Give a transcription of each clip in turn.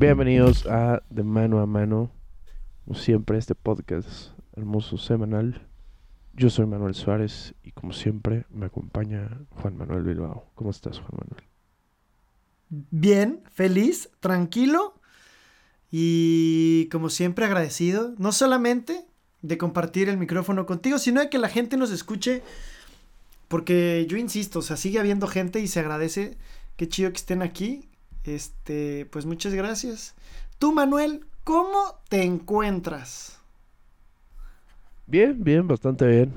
Bienvenidos a De Mano a Mano, como siempre este podcast hermoso semanal. Yo soy Manuel Suárez y como siempre me acompaña Juan Manuel Bilbao. ¿Cómo estás Juan Manuel? Bien, feliz, tranquilo y como siempre agradecido, no solamente de compartir el micrófono contigo, sino de que la gente nos escuche, porque yo insisto, o sea, sigue habiendo gente y se agradece, qué chido que estén aquí este, pues muchas gracias. Tú, Manuel, ¿cómo te encuentras? Bien, bien, bastante bien.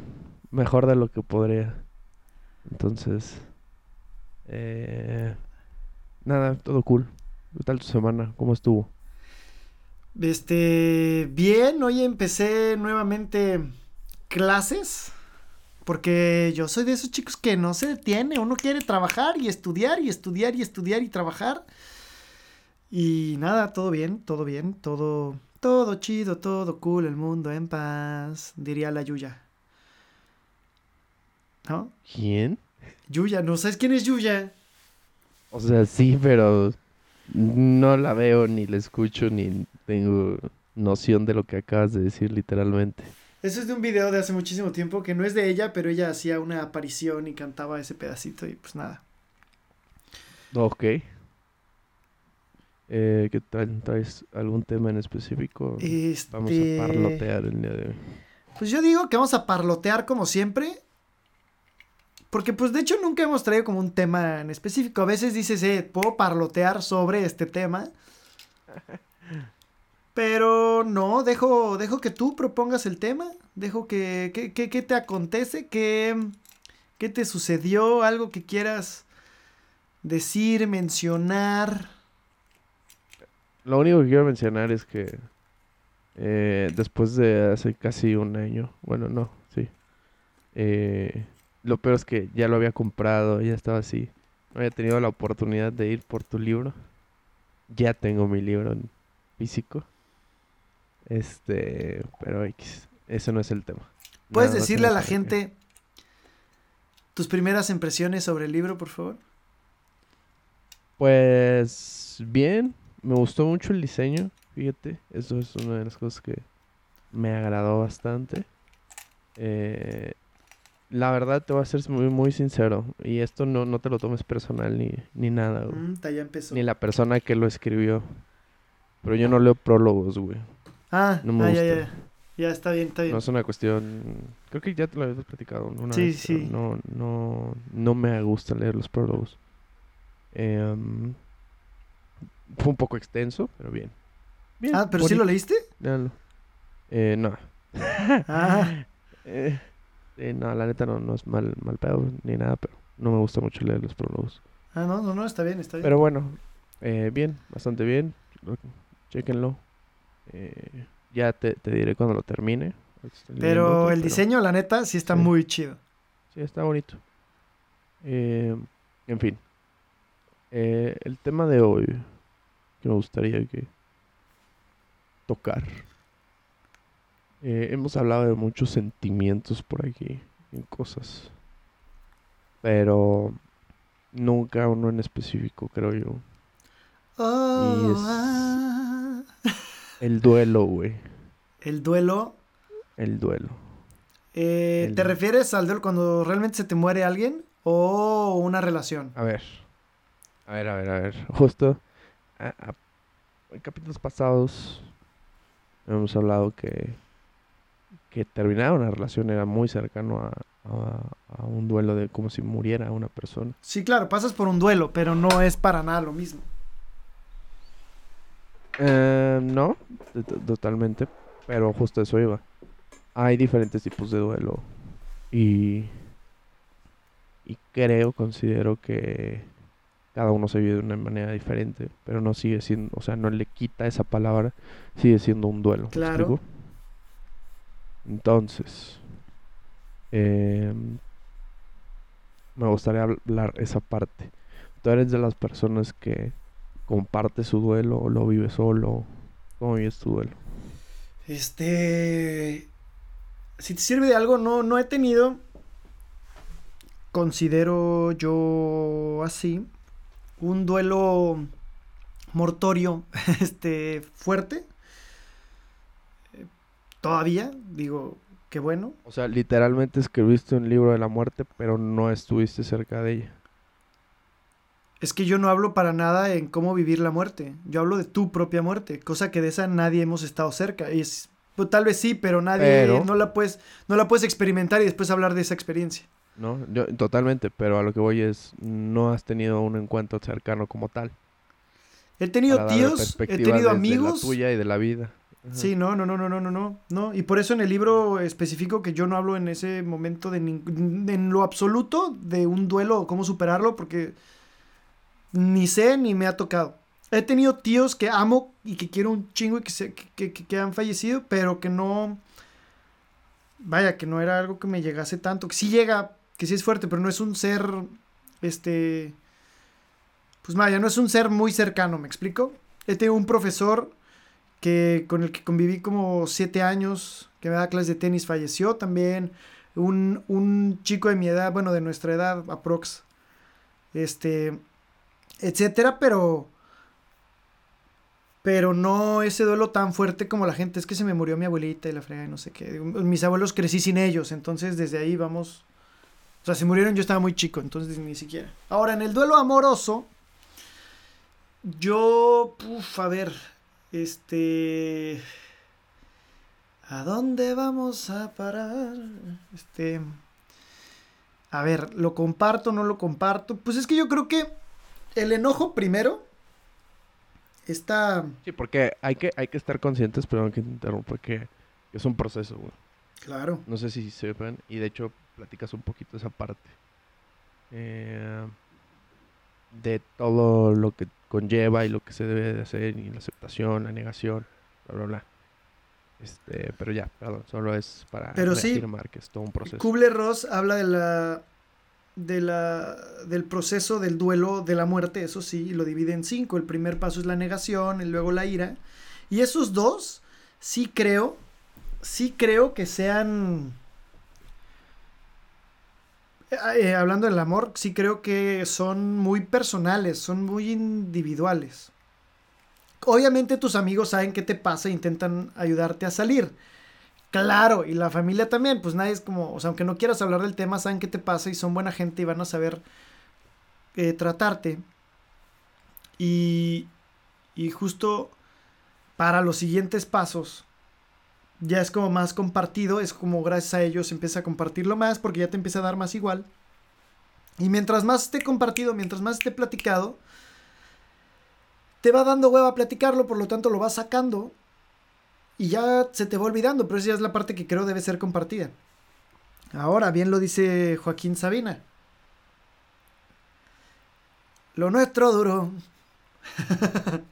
Mejor de lo que podría. Entonces, eh, nada, todo cool. ¿Qué tal tu semana? ¿Cómo estuvo? Este, bien, hoy empecé nuevamente clases. Porque yo soy de esos chicos que no se detiene, uno quiere trabajar y estudiar y estudiar y estudiar y trabajar. Y nada, todo bien, todo bien, todo, todo chido, todo cool, el mundo en paz, diría la Yuya. ¿No? ¿Quién? Yuya, ¿no sabes quién es Yuya? O sea, sí, pero no la veo, ni la escucho, ni tengo noción de lo que acabas de decir literalmente. Eso es de un video de hace muchísimo tiempo que no es de ella, pero ella hacía una aparición y cantaba ese pedacito y pues nada. Ok. Eh, ¿Qué tal? ¿Traes algún tema en específico? Vamos a este, parlotear el día de hoy. Pues yo digo que vamos a parlotear como siempre. Porque pues de hecho nunca hemos traído como un tema en específico. A veces dices, eh, puedo parlotear sobre este tema. Pero no, dejo, dejo que tú propongas el tema. Dejo que, que, te acontece, que, qué te sucedió, algo que quieras decir, mencionar. Lo único que quiero mencionar es que eh, después de hace casi un año, bueno, no, sí. Eh, lo peor es que ya lo había comprado, ya estaba así. No había tenido la oportunidad de ir por tu libro. Ya tengo mi libro en físico. Este, pero X, eso no es el tema. ¿Puedes decirle a la gente tus primeras impresiones sobre el libro, por favor? Pues bien, me gustó mucho el diseño, fíjate, eso es una de las cosas que me agradó bastante. Eh, la verdad te voy a ser muy, muy sincero, y esto no, no te lo tomes personal ni, ni nada, mm, ya empezó. Ni la persona que lo escribió. Pero yo no leo prólogos, güey. Ah, no ah, Ya, ya. ya, está bien, está bien. No es una cuestión. Creo que ya te lo habías platicado una sí, Sí, No, no, no me gusta leer los prólogos. Em, fue un poco extenso, pero bien. ah, ¿pero sí lo leíste? Eh, no. ah. Eh, eh, no, la neta no, no es mal, mal pedo ni nada, pero no me gusta mucho leer los prólogos. Ah, no, no, no, está bien, está bien. Pero bueno, eh, bien, bastante bien. Chequenlo. Eh, ya te, diré cuando lo termine. Pero el diseño, la neta, sí está muy chido. Sí, está bonito. Eh, en fin. Eh, el tema de hoy que me gustaría que tocar. hemos hablado de muchos sentimientos por aquí, en cosas. Pero nunca uno en específico, creo yo. Oh, ah. El duelo, güey. El duelo. El duelo. Eh, ¿Te refieres al duelo cuando realmente se te muere alguien o una relación? A ver. A ver, a ver, a ver. Justo en capítulos pasados hemos hablado que, que terminar una relación era muy cercano a, a, un duelo de como si muriera una persona. Sí, claro, pasas por un duelo, pero no es para nada lo mismo. Eh, no, totalmente. Pero justo eso iba. Hay diferentes tipos de duelo. Y. Y creo, considero que cada uno se vive de una manera diferente. Pero no sigue siendo. O sea, no le quita esa palabra. Sigue siendo un duelo. Claro. Entonces. Em, me gustaría hablar esa parte. Tú eres de las personas que comparte su duelo o lo vive solo? ¿Cómo vives tu duelo? Este. Si te sirve de algo, no, no he tenido. Considero yo así. Un duelo mortorio este, fuerte. Todavía, digo, qué bueno. O sea, literalmente escribiste un libro de la muerte, pero no estuviste cerca de ella. Es que yo no hablo para nada en cómo vivir la muerte. Yo hablo de tu propia muerte, cosa que de esa nadie hemos estado cerca. Y es, pues, tal vez sí, pero nadie no la puedes no la puedes experimentar y después hablar de esa experiencia. No, yo totalmente, pero a lo que voy es no has tenido un encuentro cercano como tal. He tenido tíos, he tenido amigos. De la tuya y de la vida. Sí, no, no, no, no, no, no, no. Y por eso en el libro específico que yo no hablo en ese momento de en lo absoluto de un duelo o cómo superarlo, porque ni sé ni me ha tocado. He tenido tíos que amo y que quiero un chingo y que, se, que, que, han fallecido, pero que no. Vaya, que no era algo que me llegase tanto. Que sí llega, que sí es fuerte, pero no es un ser. Este pues vaya, no es un ser muy cercano, ¿me explico? He tenido un profesor que, con el que conviví como siete años, que me da clases de tenis, falleció también. Un, un chico de mi edad, bueno, de nuestra edad, aprox, este, etcétera, pero, pero no ese duelo tan fuerte como la gente, es que se me murió mi abuelita y la frega y no sé qué. Mis abuelos crecí sin ellos, entonces desde ahí vamos, o sea, se murieron, yo estaba muy chico, entonces ni siquiera. Ahora, en el duelo amoroso, yo, uff, a ver, este... ¿A dónde vamos a parar? Este... A ver, ¿lo comparto no lo comparto? Pues es que yo creo que el enojo primero está... Sí, porque hay que, hay que estar conscientes, pero que interrumpa, que es un proceso, güey. Claro. No sé si sepan, y de hecho platicas un poquito esa parte. Eh, de todo lo que conlleva y lo que se debe de hacer y la aceptación, la negación, bla, bla, bla. Este, pero ya, perdón, solo es para pero afirmar que es todo un proceso. Kubler-Ross habla de la, de la, del proceso del duelo de la muerte, eso sí, lo divide en cinco. El primer paso es la negación, y luego la ira. Y esos dos, sí creo, sí creo que sean eh, eh, hablando del amor, sí creo que son muy personales, son muy individuales. Obviamente tus amigos saben qué te pasa e intentan ayudarte a salir. Claro, y la familia también, pues nadie es como, o sea, aunque no quieras hablar del tema, saben qué te pasa y son buena gente y van a saber eh, tratarte. Y, y justo para los siguientes pasos, ya es como más compartido, es como gracias a ellos empieza a compartirlo más porque ya te empieza a dar más igual. Y mientras más esté compartido, mientras más esté platicado, te va dando hueva a platicarlo, por lo tanto lo vas sacando y ya se te va olvidando, pero esa ya es la parte que creo debe ser compartida. Ahora, bien lo dice Joaquín Sabina. Lo nuestro duró.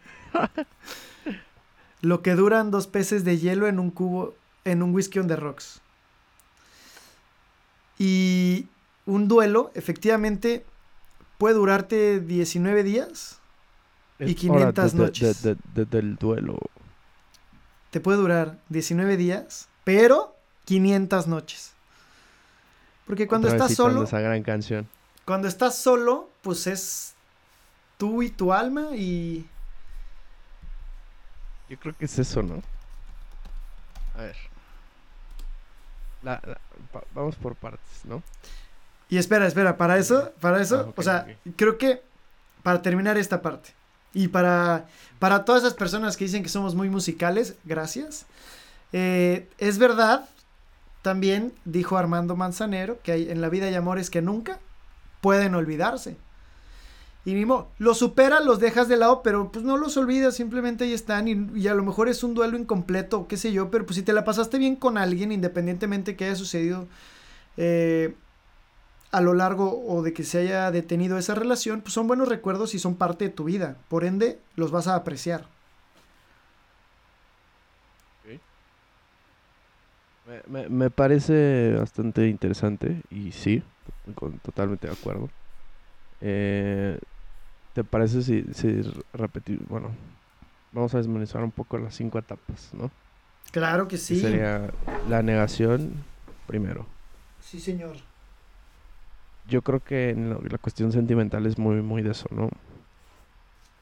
Lo que duran dos peces de hielo en un cubo, en un whisky on the rocks. Y un duelo, efectivamente, puede durarte 19 días y 500 noches. del duelo. Te puede durar 19 días, pero 500 noches. Porque cuando estás solo. Esa gran canción. Cuando estás solo, pues es tú y tu alma y yo creo que es eso, ¿no? A ver. vamos por partes, ¿no? Y espera, espera, para eso, para eso, ah, o sea, creo que para terminar esta parte y para, para todas esas personas que dicen que somos muy musicales, gracias. Eh, es verdad, también dijo Armando Manzanero, que hay, en la vida hay amores que nunca pueden olvidarse. Y mismo, los supera, los dejas de lado, pero pues no los olvidas, simplemente ahí están. Y, a lo mejor es un duelo incompleto, qué sé yo, pero pues si te la pasaste bien con alguien, independientemente que haya sucedido eh, a lo largo o de que se haya detenido esa relación, pues son buenos recuerdos y son parte de tu vida. Por ende, los vas a apreciar. Me, me parece bastante interesante y sí, totalmente de acuerdo. Eh, ¿Te parece si, si repetir? Bueno, vamos a desmenuzar un poco las cinco etapas, ¿no? Claro que sí. sería la negación primero. Sí, señor. Yo creo que la cuestión sentimental es muy, muy de eso, ¿no?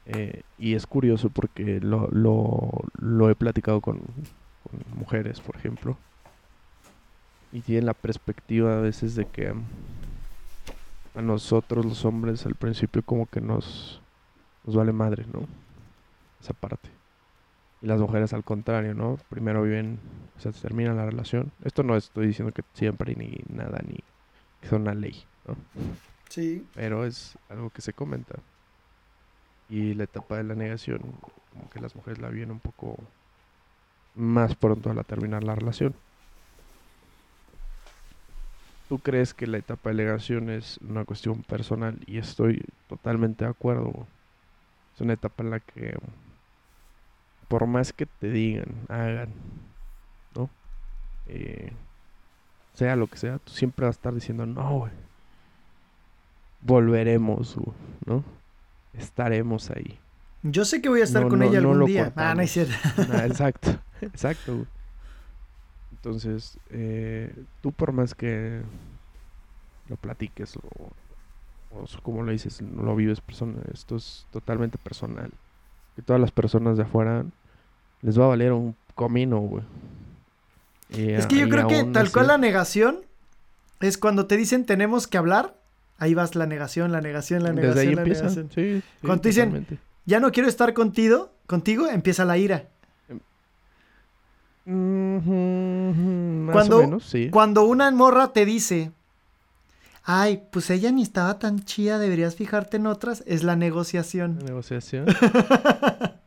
Eh, y es curioso porque lo, lo, he platicado con, mujeres, por ejemplo. Y tienen la perspectiva a veces de que a nosotros los hombres al principio como que nos, nos vale madre, ¿no? Esa parte. Y las mujeres al contrario, ¿no? Primero viven, o sea, termina la relación. Esto no estoy diciendo que siempre ni nada, ni que es una ley, ¿no? Sí. Pero es algo que se comenta. Y la etapa de la negación, como que las mujeres la viven un poco más pronto al terminar la relación. ¿Tú crees que la etapa de negación es una cuestión personal? Y estoy totalmente de acuerdo. Es una etapa en la que, por más que te digan, hagan, ¿no? Eh, sea lo que sea, tú siempre vas a estar diciendo, no, güey. Volveremos, ¿no? Estaremos ahí. Yo sé que voy a estar con ella algún día. Ah, no es cierto. Exacto, exacto. Güey. Entonces, eh, tú por más que lo platiques o, o como lo dices, no lo vives personal, esto es totalmente personal. Que todas las personas de afuera les va a valer un comino, güey. es que yo creo que tal cual la negación es cuando te dicen tenemos que hablar, ahí vas la negación, la negación, la negación, Desde ahí la empieza. negación. Sí, sí, Cuando te dicen, totalmente. Ya no quiero estar contigo, contigo, empieza la ira. Ujú, Más Cuando- o menos, sí. Cuando una morra te dice, ay, pues ella ni estaba tan chida, deberías fijarte en otras, es la La negociación. negociación.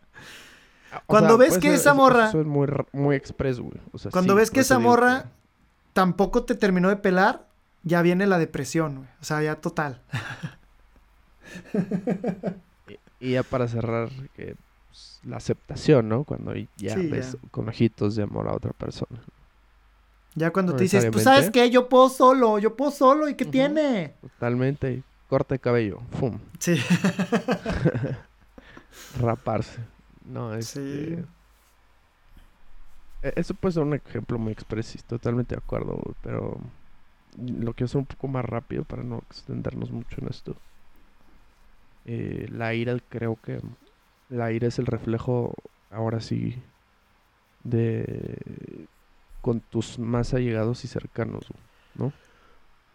Ah, Cuando ves que esa morra- Eso es muy, muy expreso, güey. O sea, Cuando sí, ves que esa morra tampoco te terminó de pelar, ya viene la depresión, güey. O sea, ya total. Y, y ya para cerrar, pues, la aceptación, ¿no? Cuando ya Sí, ves ya. con ojitos de amor a otra persona. Ya cuando te dices, pues sabes qué, yo puedo solo, yo puedo solo, ¿y qué tiene? Totalmente. Corte de cabello. Fum. Sí. Raparse. No, es. Sí. Eso puede ser un ejemplo muy expreso, totalmente de acuerdo, pero lo quiero hacer un poco más rápido para no extendernos mucho en esto. Eh, la ira, creo que la ira es el reflejo, ahora sí, de con tus más allegados y cercanos, ¿no?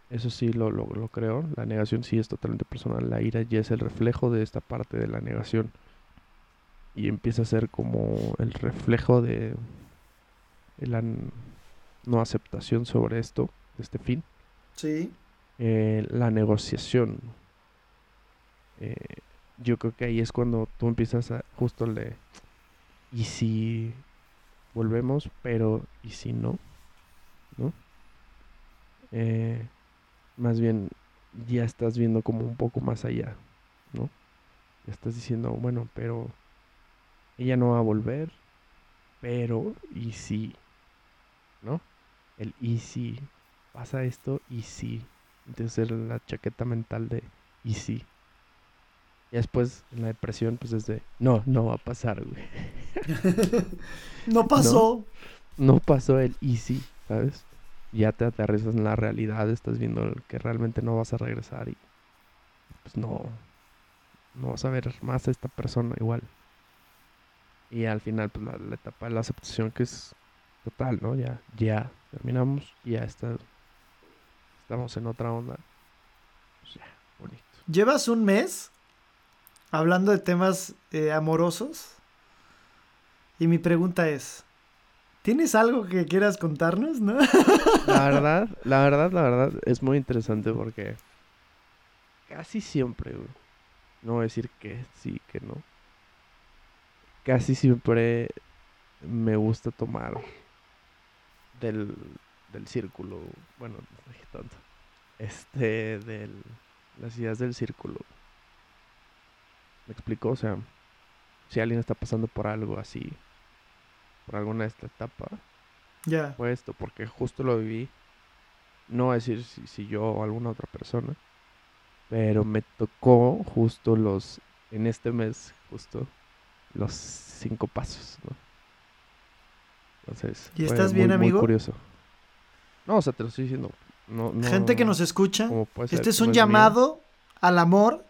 Eso sí lo, lo, lo creo. La negación sí es totalmente personal. La ira ya es el reflejo de esta parte de la negación. Y empieza a ser como el reflejo de, la no aceptación sobre esto, este fin. Sí. Eh, la negociación. Eh, yo creo que ahí es cuando tú empiezas a justo le... ¿Y si volvemos? Pero ¿y si no? ¿No? Eh, más bien ya estás viendo como un poco más allá, ¿no? Ya estás diciendo, bueno, pero ella no va a volver, pero ¿y si? ¿No? El ¿y si? Pasa esto, ¿y si? Entonces la chaqueta mental de ¿y si? Y después en la depresión, pues es de no, no va a pasar, güey. No pasó. No pasó el easy, ¿sabes? Ya te aterrizas en la realidad, estás viendo que realmente no vas a regresar y pues no, no vas a ver más a esta persona igual. Y al final, pues la, la etapa de la aceptación que es total, ¿no? Ya, ya terminamos, ya está, estamos en otra onda. Pues ya, bonito. Llevas un mes hablando de temas eh, amorosos. Y mi pregunta es, ¿tienes algo que quieras contarnos, no? La verdad, la verdad, la verdad, es muy interesante porque casi siempre, güey, no voy a decir que sí, que no. Casi siempre me gusta tomar del, del círculo, bueno, no dije tanto, este, del, las ideas del círculo. ¿Me explico? O sea, si alguien está pasando por algo así, por alguna de esta etapa, ya. fue esto, porque justo lo viví. No decir si, si yo o alguna otra persona, pero me tocó justo los, en este mes, justo los cinco pasos, ¿no? Entonces, ¿Y estás muy, bien, muy amigo? curioso. No, o sea, te lo estoy diciendo. No, no, Gente que nos escucha, este es un mío. llamado al amor.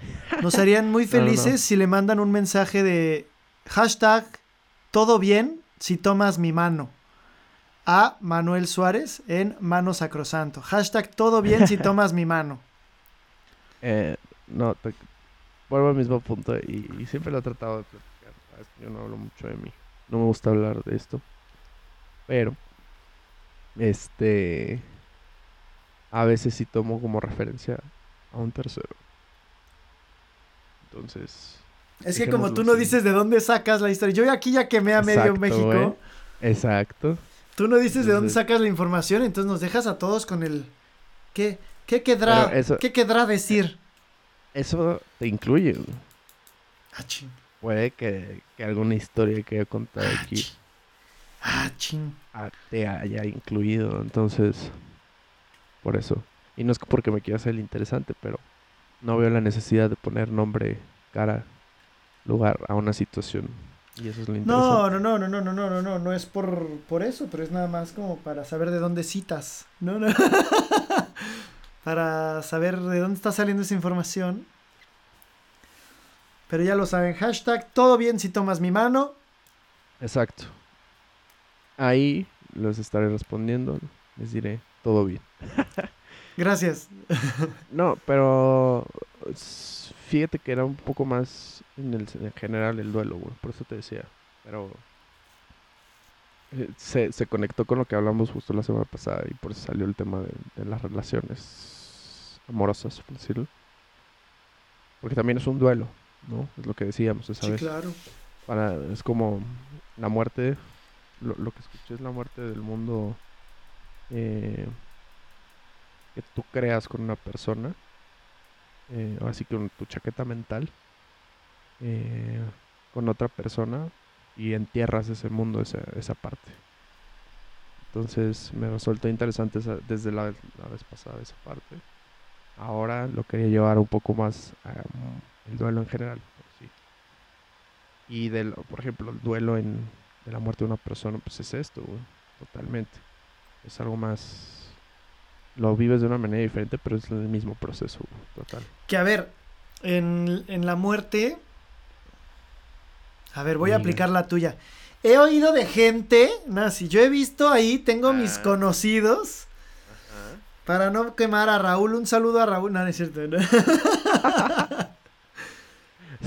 Nos harían muy felices si le mandan un mensaje de hashtag todo bien si tomas mi mano. A Manuel Suárez en Mano Sacrosanto. Hashtag todo bien si tomas mi mano. Eh, no, vuelvo al mismo punto y, siempre lo he tratado de platicar. Yo no hablo mucho de mí. No me gusta hablar de esto. Pero, este, a veces sí tomo como referencia a un tercero. Entonces. Es que como tú no dices de dónde sacas la historia. Yo aquí ya quemé a medio México. Exacto. Tú no dices de dónde sacas la información, entonces nos dejas a todos con el. ¿Qué, qué quedará, ¿qué quedará decir? Eso te incluye. Ah, ching. Puede que, alguna historia que he contado ah, aquí. Ah, ching. Te haya incluido, entonces. Por eso. Y no es porque me quiera hacer el interesante, pero no veo la necesidad de poner nombre, cara, lugar a una situación. Y eso es lo interesante. No, no, no, no, no, no, no, no, no, no es por, por eso, pero es nada más como para saber de dónde citas. No, no. para saber de dónde está saliendo esa información. Pero ya lo saben, hashtag todo bien si tomas mi mano. Exacto. Ahí los estaré respondiendo. Les diré todo bien. Gracias. no, pero fíjate que era un poco más en, el, en general el duelo, güey. Por eso te decía. Pero eh, se, se, conectó con lo que hablamos justo la semana pasada y por eso salió el tema de, las relaciones amorosas, por decirlo. Porque también es un duelo, ¿no? Es lo que decíamos esa sí, vez. claro. Para, es como la muerte, lo, lo que escuché es la muerte del mundo eh, que tú creas con una persona, eh, así que tu chaqueta mental, eh, con otra persona y entierras ese mundo, esa, esa parte. Entonces me resultó interesante desde la, vez pasada esa parte. Ahora lo quería llevar un poco más el duelo en general. Y del, por ejemplo, el duelo en, de la muerte de una persona, pues es esto, totalmente. Es algo más lo vives de una manera diferente, pero es el mismo proceso, total. Que a ver, en, la muerte. A ver, voy a aplicar la tuya. He oído de gente, no, si yo he visto ahí, tengo mis ah. conocidos. Para no quemar a Raúl, un saludo a Raúl. No, no es cierto.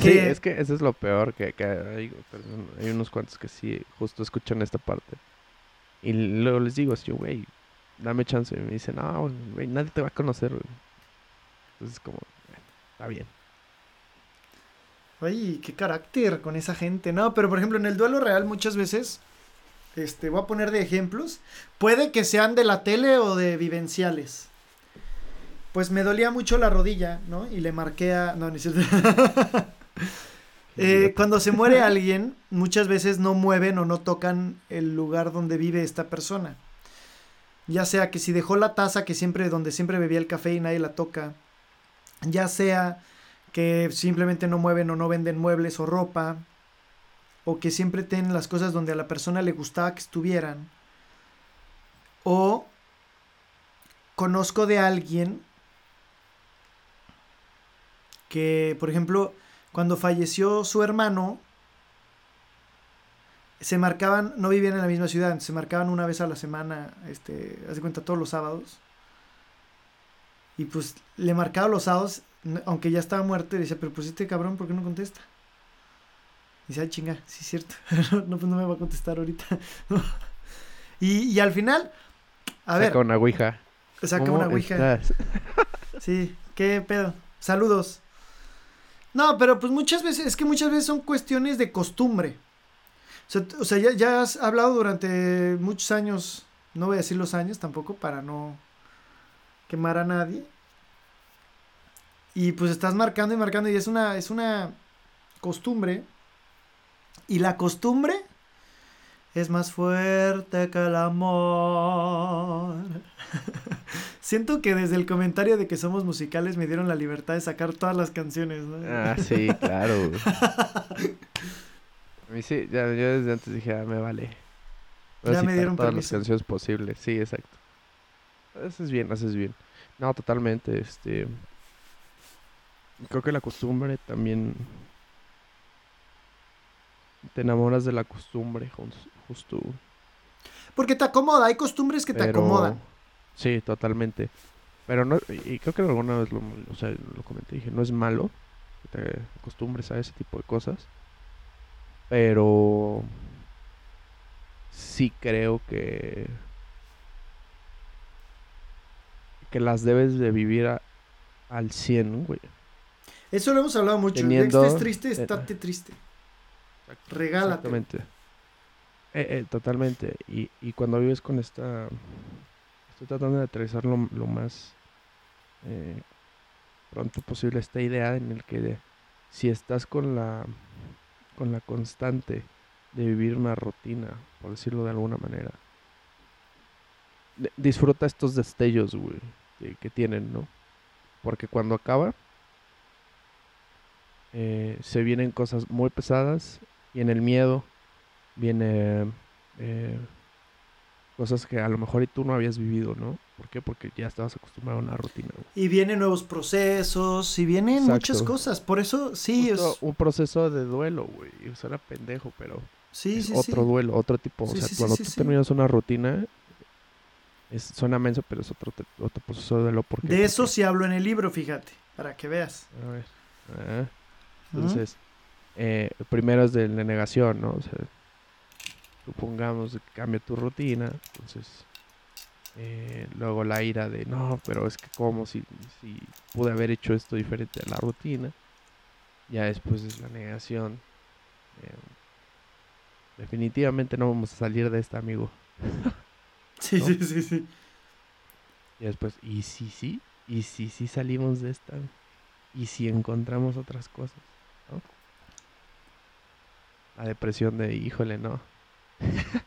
sí, es que eso es lo peor, que, que hay, hay, unos cuantos que sí, justo escuchan esta parte. Y luego les digo así, güey, dame chance. Y me dice, no, güey, nadie te va a conocer, Entonces, como, está bien. Ay, qué carácter con esa gente. No, pero por ejemplo, en el duelo real muchas veces, este, voy a poner de ejemplos, puede que sean de la tele o de vivenciales. Pues me dolía mucho la rodilla, ¿no? Y le marqué a... No, ni eh, cuando se muere alguien, muchas veces no mueven o no tocan el lugar donde vive esta persona. Ya sea que si dejó la taza que siempre, donde siempre bebía el café y nadie la toca. Ya sea que simplemente no mueven o no venden muebles o ropa. O que siempre tienen las cosas donde a la persona le gustaba que estuvieran. O conozco de alguien que, por ejemplo, cuando falleció su hermano, se marcaban, no vivían en la misma ciudad, se marcaban una vez a la semana, este, hace cuenta todos los sábados. Y pues le marcaba los sábados, aunque ya estaba muerto, y decía, pero pues este cabrón, ¿por qué no contesta? Y dice, ay chinga, sí es cierto, no, pues no me va a contestar ahorita. y, y, al final, a ver. Saca una ouija. Saca una ouija. sí, qué pedo. Saludos. No, pero pues muchas veces, es que muchas veces son cuestiones de costumbre. O sea, ya, has hablado durante muchos años, no voy a decir los años tampoco para no quemar a nadie. Y pues estás marcando y marcando y es una, es una costumbre. Y la costumbre es más fuerte que el amor. Siento que desde el comentario de que somos musicales me dieron la libertad de sacar todas las canciones, ¿no? Ah, sí, claro. A mí sí, ya, yo desde antes dije, ah, me vale. ya me dieron todas las canciones posibles, sí, exacto. Haces bien, haces bien. No, totalmente, este... creo que la costumbre también te enamoras de la costumbre jus- justo. Porque te acomoda, hay costumbres que te acomodan. Sí, totalmente. Pero no, y creo que alguna vez lo, o sea, lo comenté, dije, no es malo que te acostumbres a ese tipo de cosas. Pero sí creo que que las debes de vivir a- al 100, güey. Eso lo hemos hablado mucho. Teniendo- día que estés triste, eh, estate triste. Regálate. Exactamente. Eh, eh, totalmente. Y, y cuando vives con esta... Estoy tratando de aterrizar lo, lo más eh, pronto posible esta idea en el que si estás con la con la constante de vivir una rutina, por decirlo de alguna manera, disfruta estos destellos, güey, que, que tienen, ¿no? Porque cuando acaba, eh, se vienen cosas muy pesadas y en el miedo viene eh, cosas que a lo mejor tú no habías vivido, ¿no? ¿Por qué? Porque ya estabas acostumbrado a una rutina. güey. Y vienen nuevos procesos, y vienen Exacto. muchas cosas. Por eso, sí, Justo es, un proceso de duelo, güey. Suena pendejo, pero sí, es sí, otro sí. duelo, otro tipo. Sí, o sea, cuando tú terminas una rutina, es, suena menso, pero es otro, te- otro proceso de duelo. ¿Por qué? De eso Porque- sí hablo en el libro, fíjate, para que veas. A ver. ah. Entonces, eh, primero es de la negación, ¿no? O sea, supongamos que cambia tu rutina, entonces, eh, luego la ira de, no, pero es que como si, si pude haber hecho esto diferente a la rutina. Ya después es la negación. eh, definitivamente no vamos a salir de esta, amigo. Sí, ¿no? sí, sí, sí. Y después, ¿y si sí? ¿Y si sí salimos de esta? ¿Y si encontramos otras cosas? ¿no? La depresión de, híjole, no.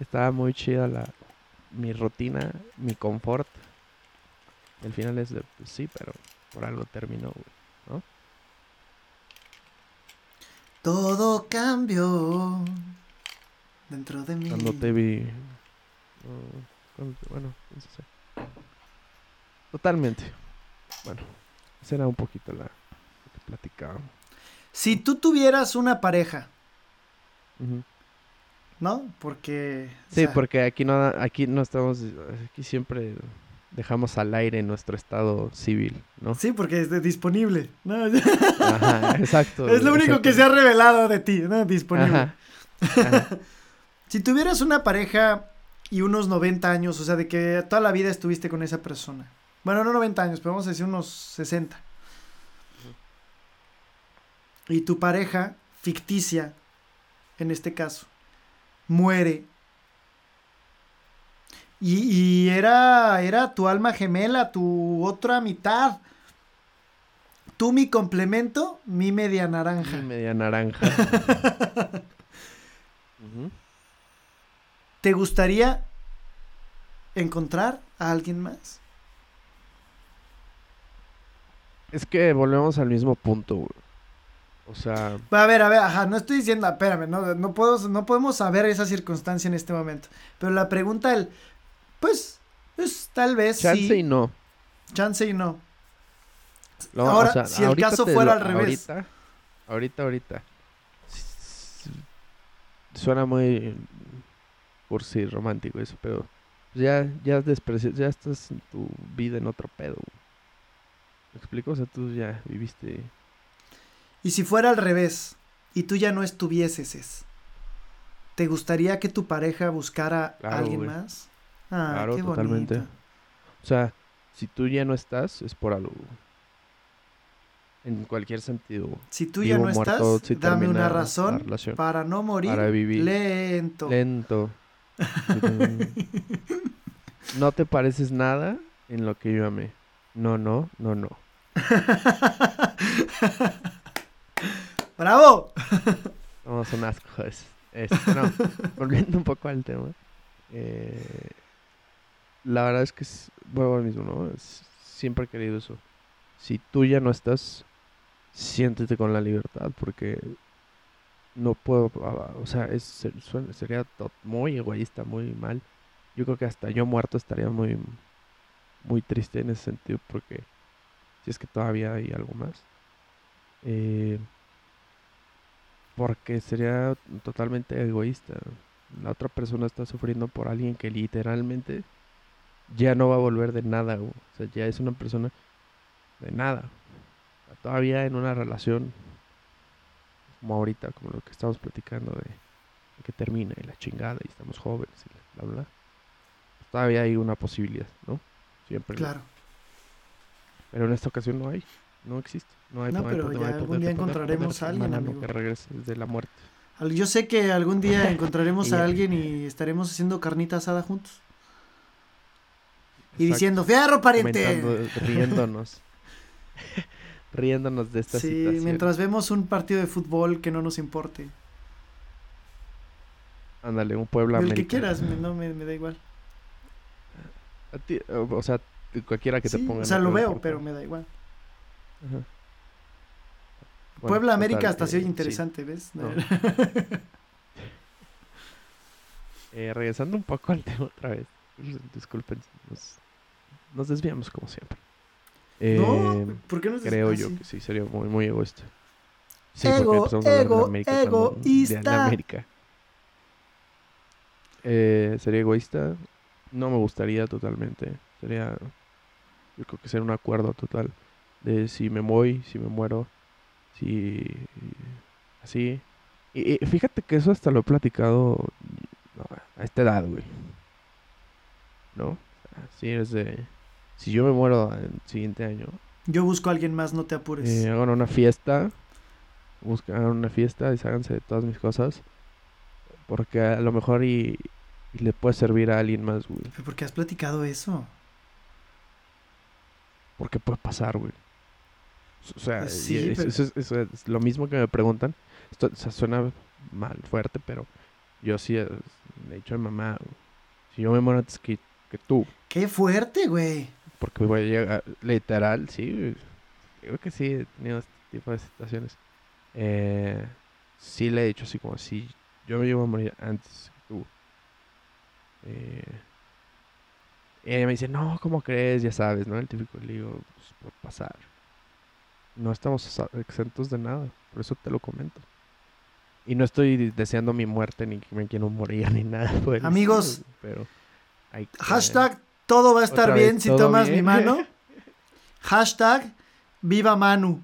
Estaba muy chida la, mi rutina, mi confort. El final es de, pues sí, pero por algo terminó, güey. Todo cambió dentro de mí. Cuando te vi... no, cuando bueno, no sé. Totalmente. Bueno, esa era un poquito la lo que. Si tú tuvieras una pareja. ¿No? Porque... o Sí, sea, porque aquí no, aquí no estamos, aquí siempre dejamos al aire nuestro estado civil, ¿no? Sí, porque es de- disponible. ¿no? Ajá, exacto. es lo único que se ha revelado de ti, ¿no? Disponible. Ajá, ajá. Si tuvieras una pareja y unos 90 años, o sea, de que toda la vida estuviste con esa persona. Bueno, no 90 años, pero vamos a decir unos 60. Y tu pareja ficticia, en este caso, muere. Y, y era, era tu alma gemela, tu otra mitad. Tú mi complemento, mi media naranja. Y media naranja. ¿Te gustaría encontrar a alguien más? Es que volvemos al mismo punto, güey. O sea, A ver, a ver, ajá, no estoy diciendo, espérame, no, no, puedo, no podemos saber esa circunstancia en este momento. Pero la pregunta, el, pues, pues tal vez chance sí, y no. chance y no. No, o Ahora, sea, si el caso fuera lo- al revés. Ahorita, ahorita, Suena muy cursi, romántico eso, pero ya, ya ya estás en tu vida en otro pedo. ¿Me explico? O sea, tú ya viviste. Y si fuera al revés, y tú ya no estuvieses, es, ¿te gustaría que tu pareja buscara a alguien güey. más? Ah, Claro, qué totalmente. bonito. O sea, si tú ya no estás, es por algo. En cualquier sentido. Si tú ya no muerto, estás, si dame una razón para no morir Para vivir lento. lento. no te pareces nada en lo que yo amé. No, no, no, no. ¡Bravo! Somos un asco. Es, es- no, volviendo un poco al tema. eh, la verdad es que es, vuelvo al mismo, ¿no? Es- siempre he querido eso. Si tú ya no estás, siéntete con la libertad porque no puedo, ah, o sea, es, suena- sería muy egoísta, muy mal. Yo creo que hasta yo muerto estaría muy, muy triste en ese sentido porque si es que todavía hay algo más. Eh, porque sería totalmente egoísta. La otra persona está sufriendo por alguien que literalmente ya no va a volver de nada, O sea, ya es una persona de nada. Todavía en una relación como ahorita, como lo que estamos platicando de, que termine y la chingada y estamos jóvenes y bla, bla, bla. Todavía hay una posibilidad, ¿no? Siempre. Claro. Pero en esta ocasión no hay, no existe. No, hay, no, pero ya algún día encontraremos a alguien, amigo. Que regrese desde la muerte. Yo sé que algún día encontraremos a alguien y estaremos haciendo carnita asada juntos. Y diciendo, fierro, pariente. Riéndonos. riéndonos de esta situación. Sí, mientras vemos un partido de fútbol que no nos importe. Ándale, un pueblo El que quieras, no me, da igual. A ti, o sea, cualquiera que te ponga. O sea, lo veo, pero me da igual. Puebla América hasta se oye interesante, ¿ves? eh, regresando un poco al tema otra vez. Disculpen, nos desviamos como siempre no, eh, ¿por qué no Creo yo que sí, sería muy, muy egoísta. Sí, ego, ego, egoísta. América. Eh, sería egoísta. No me gustaría totalmente. Sería. Yo creo que sería un acuerdo total. De si me voy, si me muero. Si. Así. Y, fíjate que eso hasta lo he platicado a esta edad, güey. ¿No? Así es de si yo me muero el siguiente año. Yo busco a alguien más, no te apures. Eh, hagan una fiesta. Buscan una fiesta, y desháganse de todas mis cosas. Porque a lo mejor y, le puede servir a alguien más, güey. ¿Por qué has platicado eso? Porque puede pasar, güey. O sea, eso, es, lo mismo que me preguntan. Esto suena mal, fuerte, pero yo sí le he dicho a mi mamá, si yo me muero antes que, que tú. Qué fuerte, güey. Porque voy a llegar, literal, sí, creo que sí he tenido este tipo de situaciones. Eh, sí le he dicho así como, si yo me llevo a morir antes que tú. Eh, y ella me dice, no, ¿cómo crees? Ya sabes, ¿no? El típico le digo, pues puede pasar. No estamos exentos de nada, por eso te lo comento. Y no estoy deseando mi muerte, ni que me quiero morir, ni nada. Amigos, pero hashtag todo va a estar bien si tomas mi mano. Hashtag viva Manu.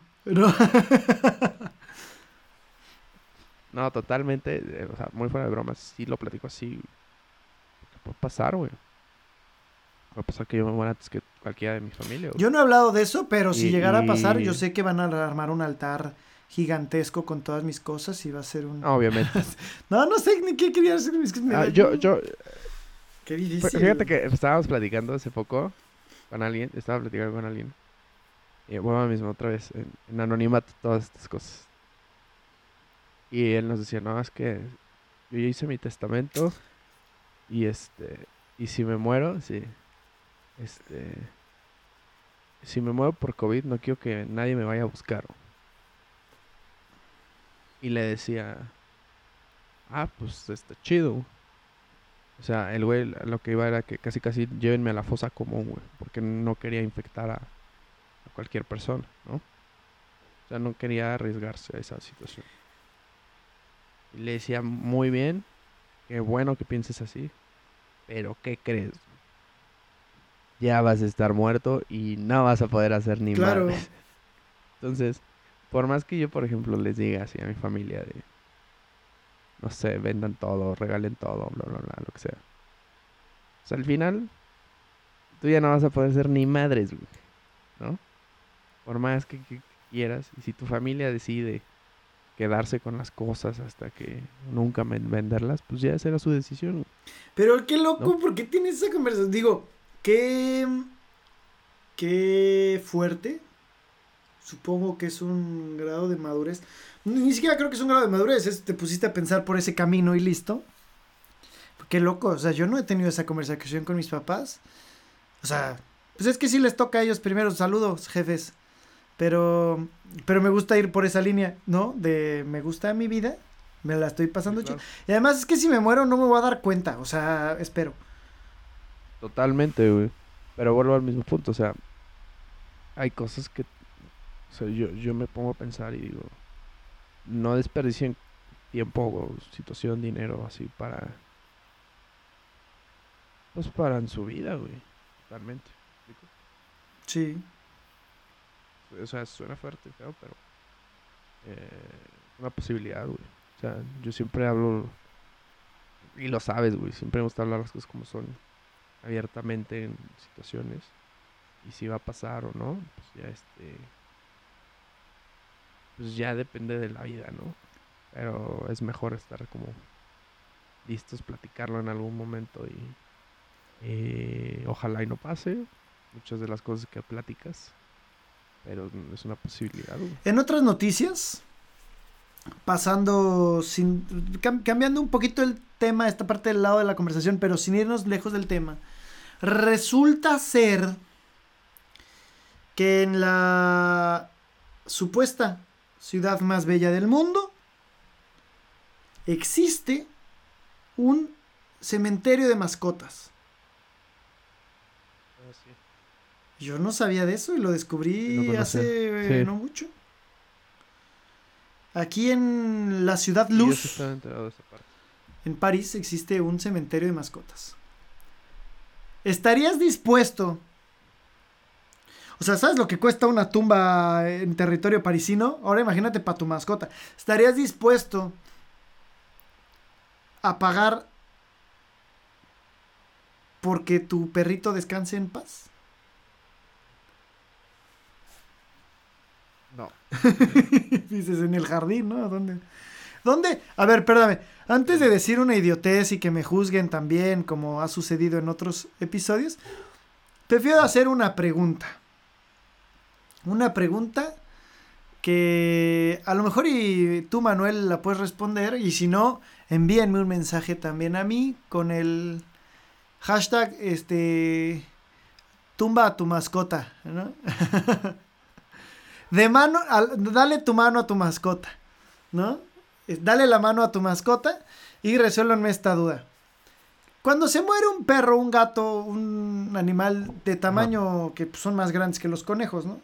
No, totalmente, eh, o sea, muy fuera de bromas. Sí lo platico así. ¿Qué puede pasar, güey? Puede pasar que yo me muera antes que cualquiera de mi familia. Yo no he hablado de eso, pero si llegara a pasar, yo sé que van a armar un altar gigantesco con todas mis cosas y va a ser un... Obviamente. no, no sé ni qué quería hacer. mis ah, yo, yo, Qué difícil. Fíjate que estábamos platicando hace poco con alguien, estaba platicando con alguien. Y bueno, mismo otra vez, en, anonimato, todas estas cosas. Y él nos decía, no, es que yo ya hice mi testamento y este, y si me muero, sí, este, si me muero por COVID no quiero que nadie me vaya a buscar. Y le decía, ah, pues está chido. O sea, el güey lo que iba era que casi casi llévenme a la fosa común, güey. Porque no quería infectar a, cualquier persona, ¿no? O sea, no quería arriesgarse a esa situación. Y le decía, muy bien, qué bueno que pienses así. Pero, ¿qué crees? Ya vas a estar muerto y no vas a poder hacer ni claro. Entonces, por más que yo, por ejemplo, les diga así a mi familia de no sé, vendan todo, regalen todo, bla, bla, bla, lo que sea. O sea, al final, tú ya no vas a poder ser ni madres, güey, ¿no? Por más que, quieras, y si tu familia decide quedarse con las cosas hasta que nunca venderlas, pues ya será su decisión. Pero qué loco, ¿por qué tienes esa conversación? Digo, qué, qué fuerte. Supongo que es un grado de madurez. Ni siquiera creo que es un grado de madurez, te pusiste a pensar por ese camino y listo. Qué loco, o sea, yo no he tenido esa conversación con mis papás. O sea, pues es que sí les toca a ellos primero, saludos, jefes. Pero, pero me gusta ir por esa línea, ¿no? De me gusta mi vida, me la estoy pasando chido. Y además es que si me muero no me voy a dar cuenta, o sea, espero. Totalmente, güey. Pero vuelvo al mismo punto, o sea, hay cosas que O sea, yo, yo me pongo a pensar y digo, no desperdicien tiempo o situación, dinero así para... Pues para en su vida, güey. Realmente. Sí. O sea, suena fuerte, feo, pero... Eh, una posibilidad, güey. O sea, yo siempre hablo... Y lo sabes, güey. Siempre me gusta hablar las cosas como son. Abiertamente en situaciones. Y si va a pasar o no, pues ya este pues ya depende de la vida, ¿no? Pero es mejor estar como listos, platicarlo en algún momento y eh, ojalá y no pase muchas de las cosas que platicas, pero es una posibilidad. En otras noticias, pasando sin cam- cambiando un poquito el tema, esta parte del lado de la conversación, pero sin irnos lejos del tema. Resulta ser que en la supuesta ciudad más bella del mundo existe un cementerio de mascotas. Yo no sabía de eso y lo descubrí No hace eh, Sí. no mucho. Aquí en la ciudad Luz, en París, existe un cementerio de mascotas. ¿Estarías dispuesto? O sea, ¿sabes lo que cuesta una tumba en territorio parisino? Ahora imagínate para tu mascota. ¿Estarías dispuesto a pagar porque tu perrito descanse en paz? No. Dices en el jardín, ¿no? ¿Dónde? ¿Dónde? A ver, perdóname. Antes de decir una idiotez y que me juzguen también, como ha sucedido en otros episodios, prefiero hacer una pregunta. Una pregunta que a lo mejor y tú, Manuel, la puedes responder. Y si no, envíenme un mensaje también a mí con el hashtag, este, tumba a tu mascota, ¿no? De mano, al- dale tu mano a tu mascota, ¿no? Dale la mano a tu mascota y resuélvanme esta duda. Cuando se muere un perro, un gato, un animal de tamaño que pues, son más grandes que los conejos, ¿no?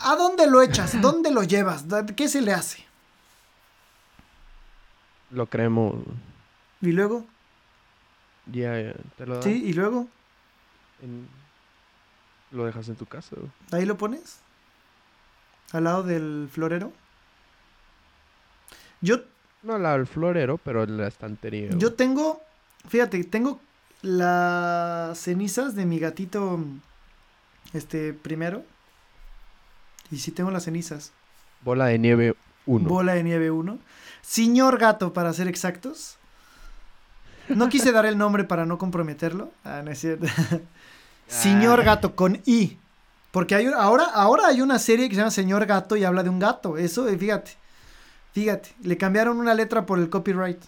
¿A dónde lo echas? ¿Dónde lo llevas? ¿Qué se le hace? Lo creemos. Y luego, Ya, te lo sí, y luego, en- Lo dejas en tu casa, ahí lo pones. Al lado del florero. Yo No al lado del florero, pero en la estantería. Yo tengo, fíjate, tengo las cenizas de mi gatito, este, primero. Y sí tengo las cenizas. Bola de nieve 1. Bola de nieve 1. Señor gato, para ser exactos. No quise dar el nombre para no comprometerlo. Ah, no es cierto. Señor gato con I. Porque hay, ahora, ahora hay una serie que se llama Señor Gato y habla de un gato. Eso, eh, fíjate. Fíjate. Le cambiaron una letra por el copyright.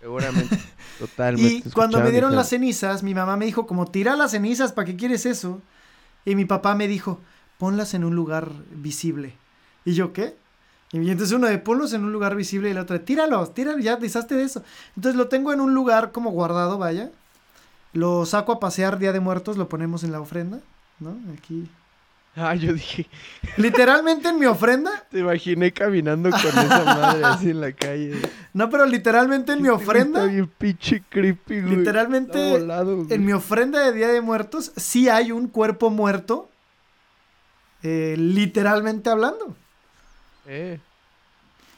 Seguramente. Totalmente. Y cuando me dieron las cenizas, mi mamá me dijo, como tira las cenizas, ¿para qué quieres eso? Y mi papá me dijo, ponlas en un lugar visible. Y yo, ¿qué? Y entonces uno de ponlos en un lugar visible y la otra, tíralos, tíralos, ya deshazte de eso. Entonces lo tengo en un lugar como guardado, vaya. Lo saco a pasear Día de Muertos, lo ponemos en la ofrenda, ¿no? Aquí. Ah, yo dije, Literalmente en mi ofrenda, te imaginé caminando con esa madre así en la calle. no, pero literalmente en mi ofrenda, Está bien pinche creepy, güey. literalmente Está volado, güey. En mi ofrenda de Día de Muertos sí hay un cuerpo muerto, eh, literalmente hablando. Eh,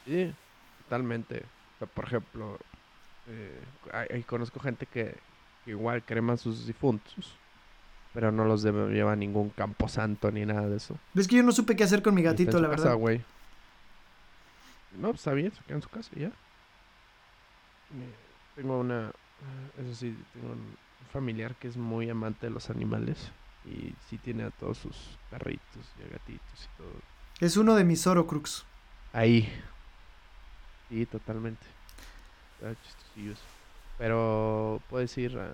sí, totalmente. O sea, por ejemplo, eh, ahí- conozco gente que, que igual crema a sus difuntos, pero no los debe- lleva a ningún camposanto ni nada de eso. Ves que yo no supe qué hacer con mi gatito, la casa, verdad. güey. No, pues está bien, se queda en su casa ya. Tengo una, eh, eso sí, tengo un familiar que es muy amante de los animales y sí tiene a todos sus perritos y a gatitos y todo. Es uno de mis Orocrux. Ahí. Sí, totalmente. Pero puedes ir a...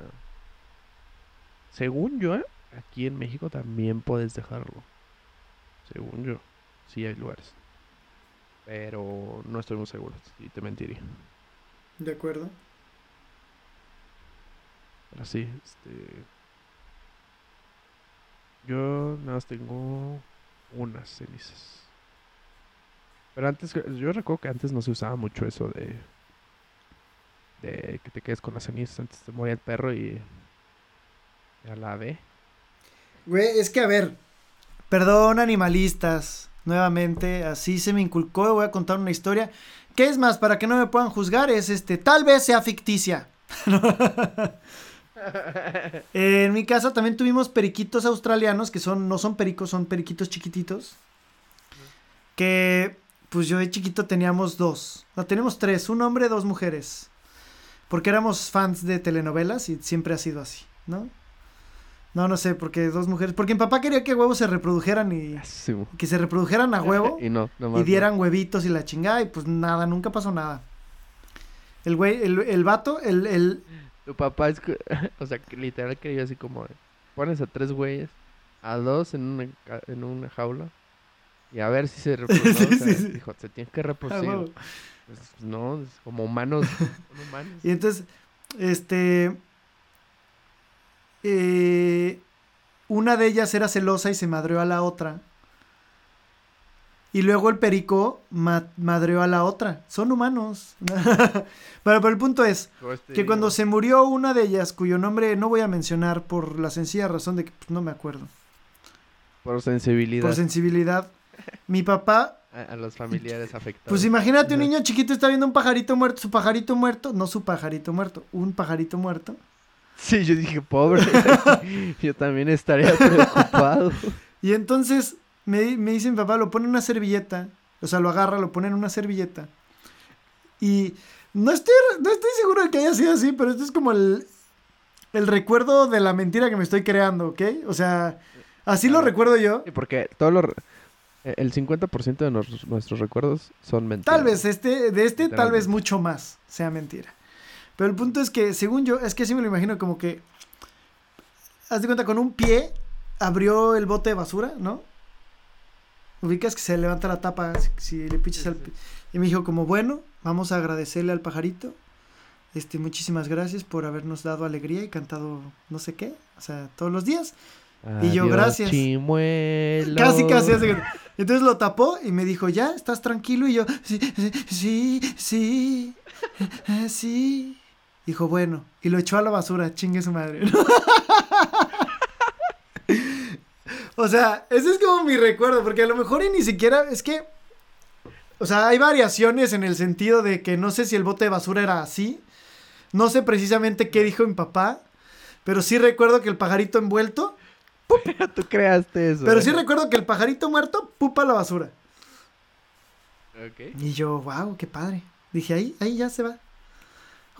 Según yo, aquí en México también puedes dejarlo. Según yo. Sí hay lugares. Pero no estoy muy seguro. Sí, te mentiría. De acuerdo. Pero sí, este... Yo nada más tengo unas cenizas. Pero antes, yo recuerdo que antes no se usaba mucho eso de, de que te quedes con las cenizas. Antes te moría el perro y ya la ve. Güey, es que a ver, perdón animalistas, nuevamente, así se me inculcó, voy a contar una historia. ¿Qué es más? Para que no me puedan juzgar, es este, tal vez sea ficticia. en mi casa también tuvimos periquitos australianos, que son, no son pericos, son periquitos chiquititos. Que, pues yo de chiquito teníamos dos. No, tenemos tres, un hombre, dos mujeres. Porque éramos fans de telenovelas y siempre ha sido así, ¿no? No, no sé, porque dos mujeres. Porque mi papá quería que huevos se reprodujeran y. Que se reprodujeran a huevo. y no, Y dieran huevitos y la chingada. Y pues nada, nunca pasó nada. El güey, el, el vato, el, el. Tu papá es. O sea, literal quería así como. Pones a tres güeyes, a dos en una, en una jaula. Y a ver si se reproduce. Dijo, se tiene que reproducir. Pues, no, como humanos. humanos. Y entonces, este eh, una de ellas era celosa y se madreó a la otra. Y luego el perico madreó a la otra. Son humanos. pero, el punto es que cuando se murió una de ellas, cuyo nombre no voy a mencionar por la sencilla razón de que pues, no me acuerdo. Por sensibilidad. Por sensibilidad. Mi papá... A, los familiares afectados. Pues imagínate, un niño chiquito está viendo un pajarito muerto, su pajarito muerto, no su pajarito muerto, un pajarito muerto. Sí, yo dije, pobre. yo también estaría preocupado. Y entonces me, me dice mi papá, lo pone en una servilleta. O sea, lo agarra, lo pone en una servilleta. Y no estoy, no estoy seguro de que haya sido así, pero esto es como el, el recuerdo de la mentira que me estoy creando, ¿ok? O sea, así lo recuerdo yo. Sí, porque todo lo, el 50% de nuestros, recuerdos son mentiras. Tal vez este, de este, tal vez mucho más sea mentira. Pero el punto es que, según yo, es que así me lo imagino como que. Haz de cuenta, con un pie abrió el bote de basura, ¿no? Ubicas que se levanta la tapa si, le pichas al. Y me dijo, como bueno, vamos a agradecerle al pajarito. Este, muchísimas gracias por habernos dado alegría y cantado no sé qué, o sea, todos los días. y yo, gracias. Casi, casi. Entonces lo tapó y me dijo, ya, ¿estás tranquilo? Y yo, sí, sí, sí, sí. Dijo, bueno, y lo echó a la basura, chingue su madre. o sea, ese es como mi recuerdo, porque a lo mejor y ni siquiera, es que, o sea, hay variaciones en el sentido de que no sé si el bote de basura era así, no sé precisamente qué dijo mi papá, pero sí recuerdo que el pajarito envuelto... Tú creaste eso. Pero sí recuerdo que el pajarito muerto pupa la basura. Y yo, wow, qué padre. Dije, ahí, ahí ya se va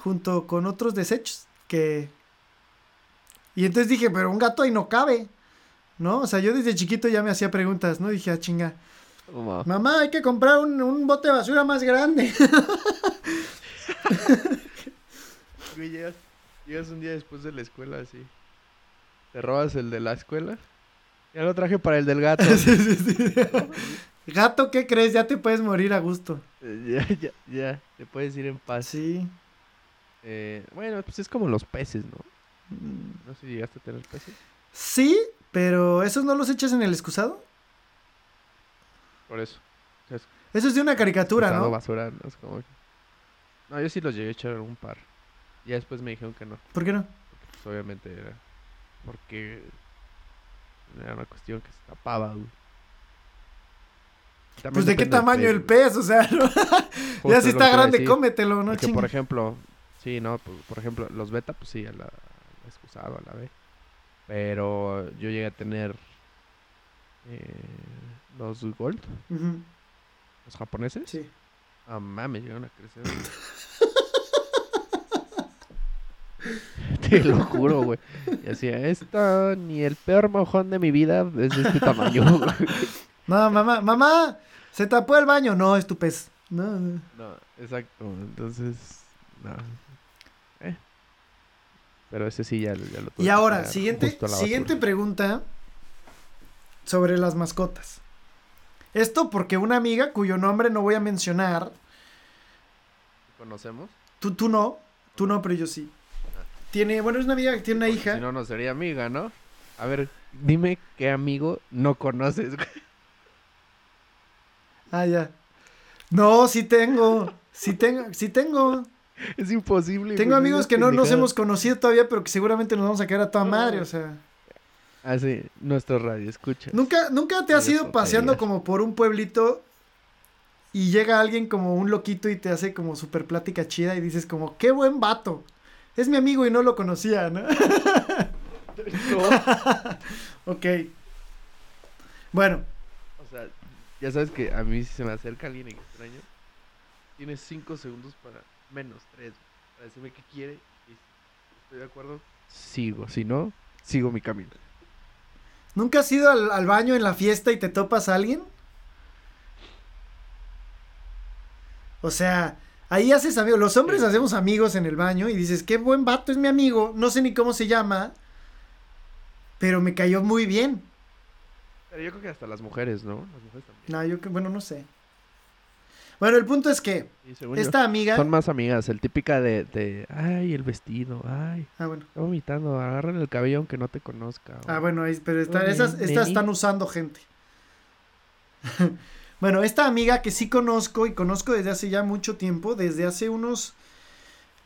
junto con otros desechos que... Y entonces dije, pero un gato ahí no cabe, ¿no? O sea, yo desde chiquito ya me hacía preguntas, ¿no? Dije, ah, chinga. Mamá, hay que comprar un, bote de basura más grande. llegas, un día después de la escuela así. Te robas el de la escuela. Ya lo traje para el del gato. Gato, ¿qué crees? Ya te puedes morir a gusto. Ya, ya, ya. Te puedes ir en paz. Sí. Eh, bueno, pues es como los peces, ¿no? No sé si llegaste a tener peces. Sí, pero ¿esos no los echas en el excusado? Por eso. eso es de una caricatura, ¿no? basura, ¿no? Es como... No, yo sí los llegué a echar un par. Y después me dijeron que no. ¿Por qué no? Porque, pues, obviamente era... Porque... Era una cuestión que se tapaba, pues de qué tamaño el pez, o sea, ya si está grande, cómetelo, ¿no? Porque, por ejemplo, Sí, no, pues, por ejemplo, los beta, pues sí, a la, excusado, a la B. Pero yo llegué a tener eh, los Gold, los japoneses. Sí. Ah, mames, llegaron a crecer. Te lo juro, güey. Y decía, esto ni el peor mojón de mi vida es de este tamaño. no, mamá, mamá, se tapó el baño. No, es tu pez. No, no. no exacto. Entonces, no. Pero ese sí ya, lo tuve Y ahora, siguiente, siguiente pregunta sobre las mascotas. Esto porque una amiga cuyo nombre no voy a mencionar. ¿Conocemos? Tú, tú no, tú no, pero yo sí. Tiene, bueno, es una amiga que tiene una hija. Si no, no sería amiga, ¿no? A ver, dime qué amigo no conoces. Ah, ya. No, sí tengo. Sí tengo, sí tengo. Es imposible. Tengo güey, amigos que no nos hemos conocido todavía, pero que seguramente nos vamos a quedar a toda No. madre, o sea. Ah, sí, nuestro radio, escucha. ¿Nunca, nunca te has ido paseando como por un pueblito y llega alguien como un loquito y te hace como super plática chida y dices como, qué buen vato. Es mi amigo y no lo conocía, ¿no? ok. Bueno, O sea, ya sabes que a mí si se me acerca alguien extraño, tienes cinco segundos para, menos tres, para decirme qué quiere y si estoy de acuerdo, sigo. Si no, sigo mi camino. ¿nunca has ido al, al baño en la fiesta y te topas a alguien? O sea, ahí haces amigos. Los hombres hacemos amigos en el baño y dices, qué buen vato es mi amigo. No sé ni cómo se llama, pero me cayó muy bien. Pero yo creo que hasta las mujeres, ¿no? Las mujeres también. No, yo que, bueno, no sé. Bueno, el punto es que yo, esta amiga. son más amigas, el típica de, de, ay, el vestido, ay, Ah, bueno. está vomitando, agárrale el cabello aunque no te conozca. o- Ah, bueno, ahí- pero está- esas, estas están usando gente. bueno, esta amiga que sí conozco y conozco desde hace ya mucho tiempo, desde hace unos,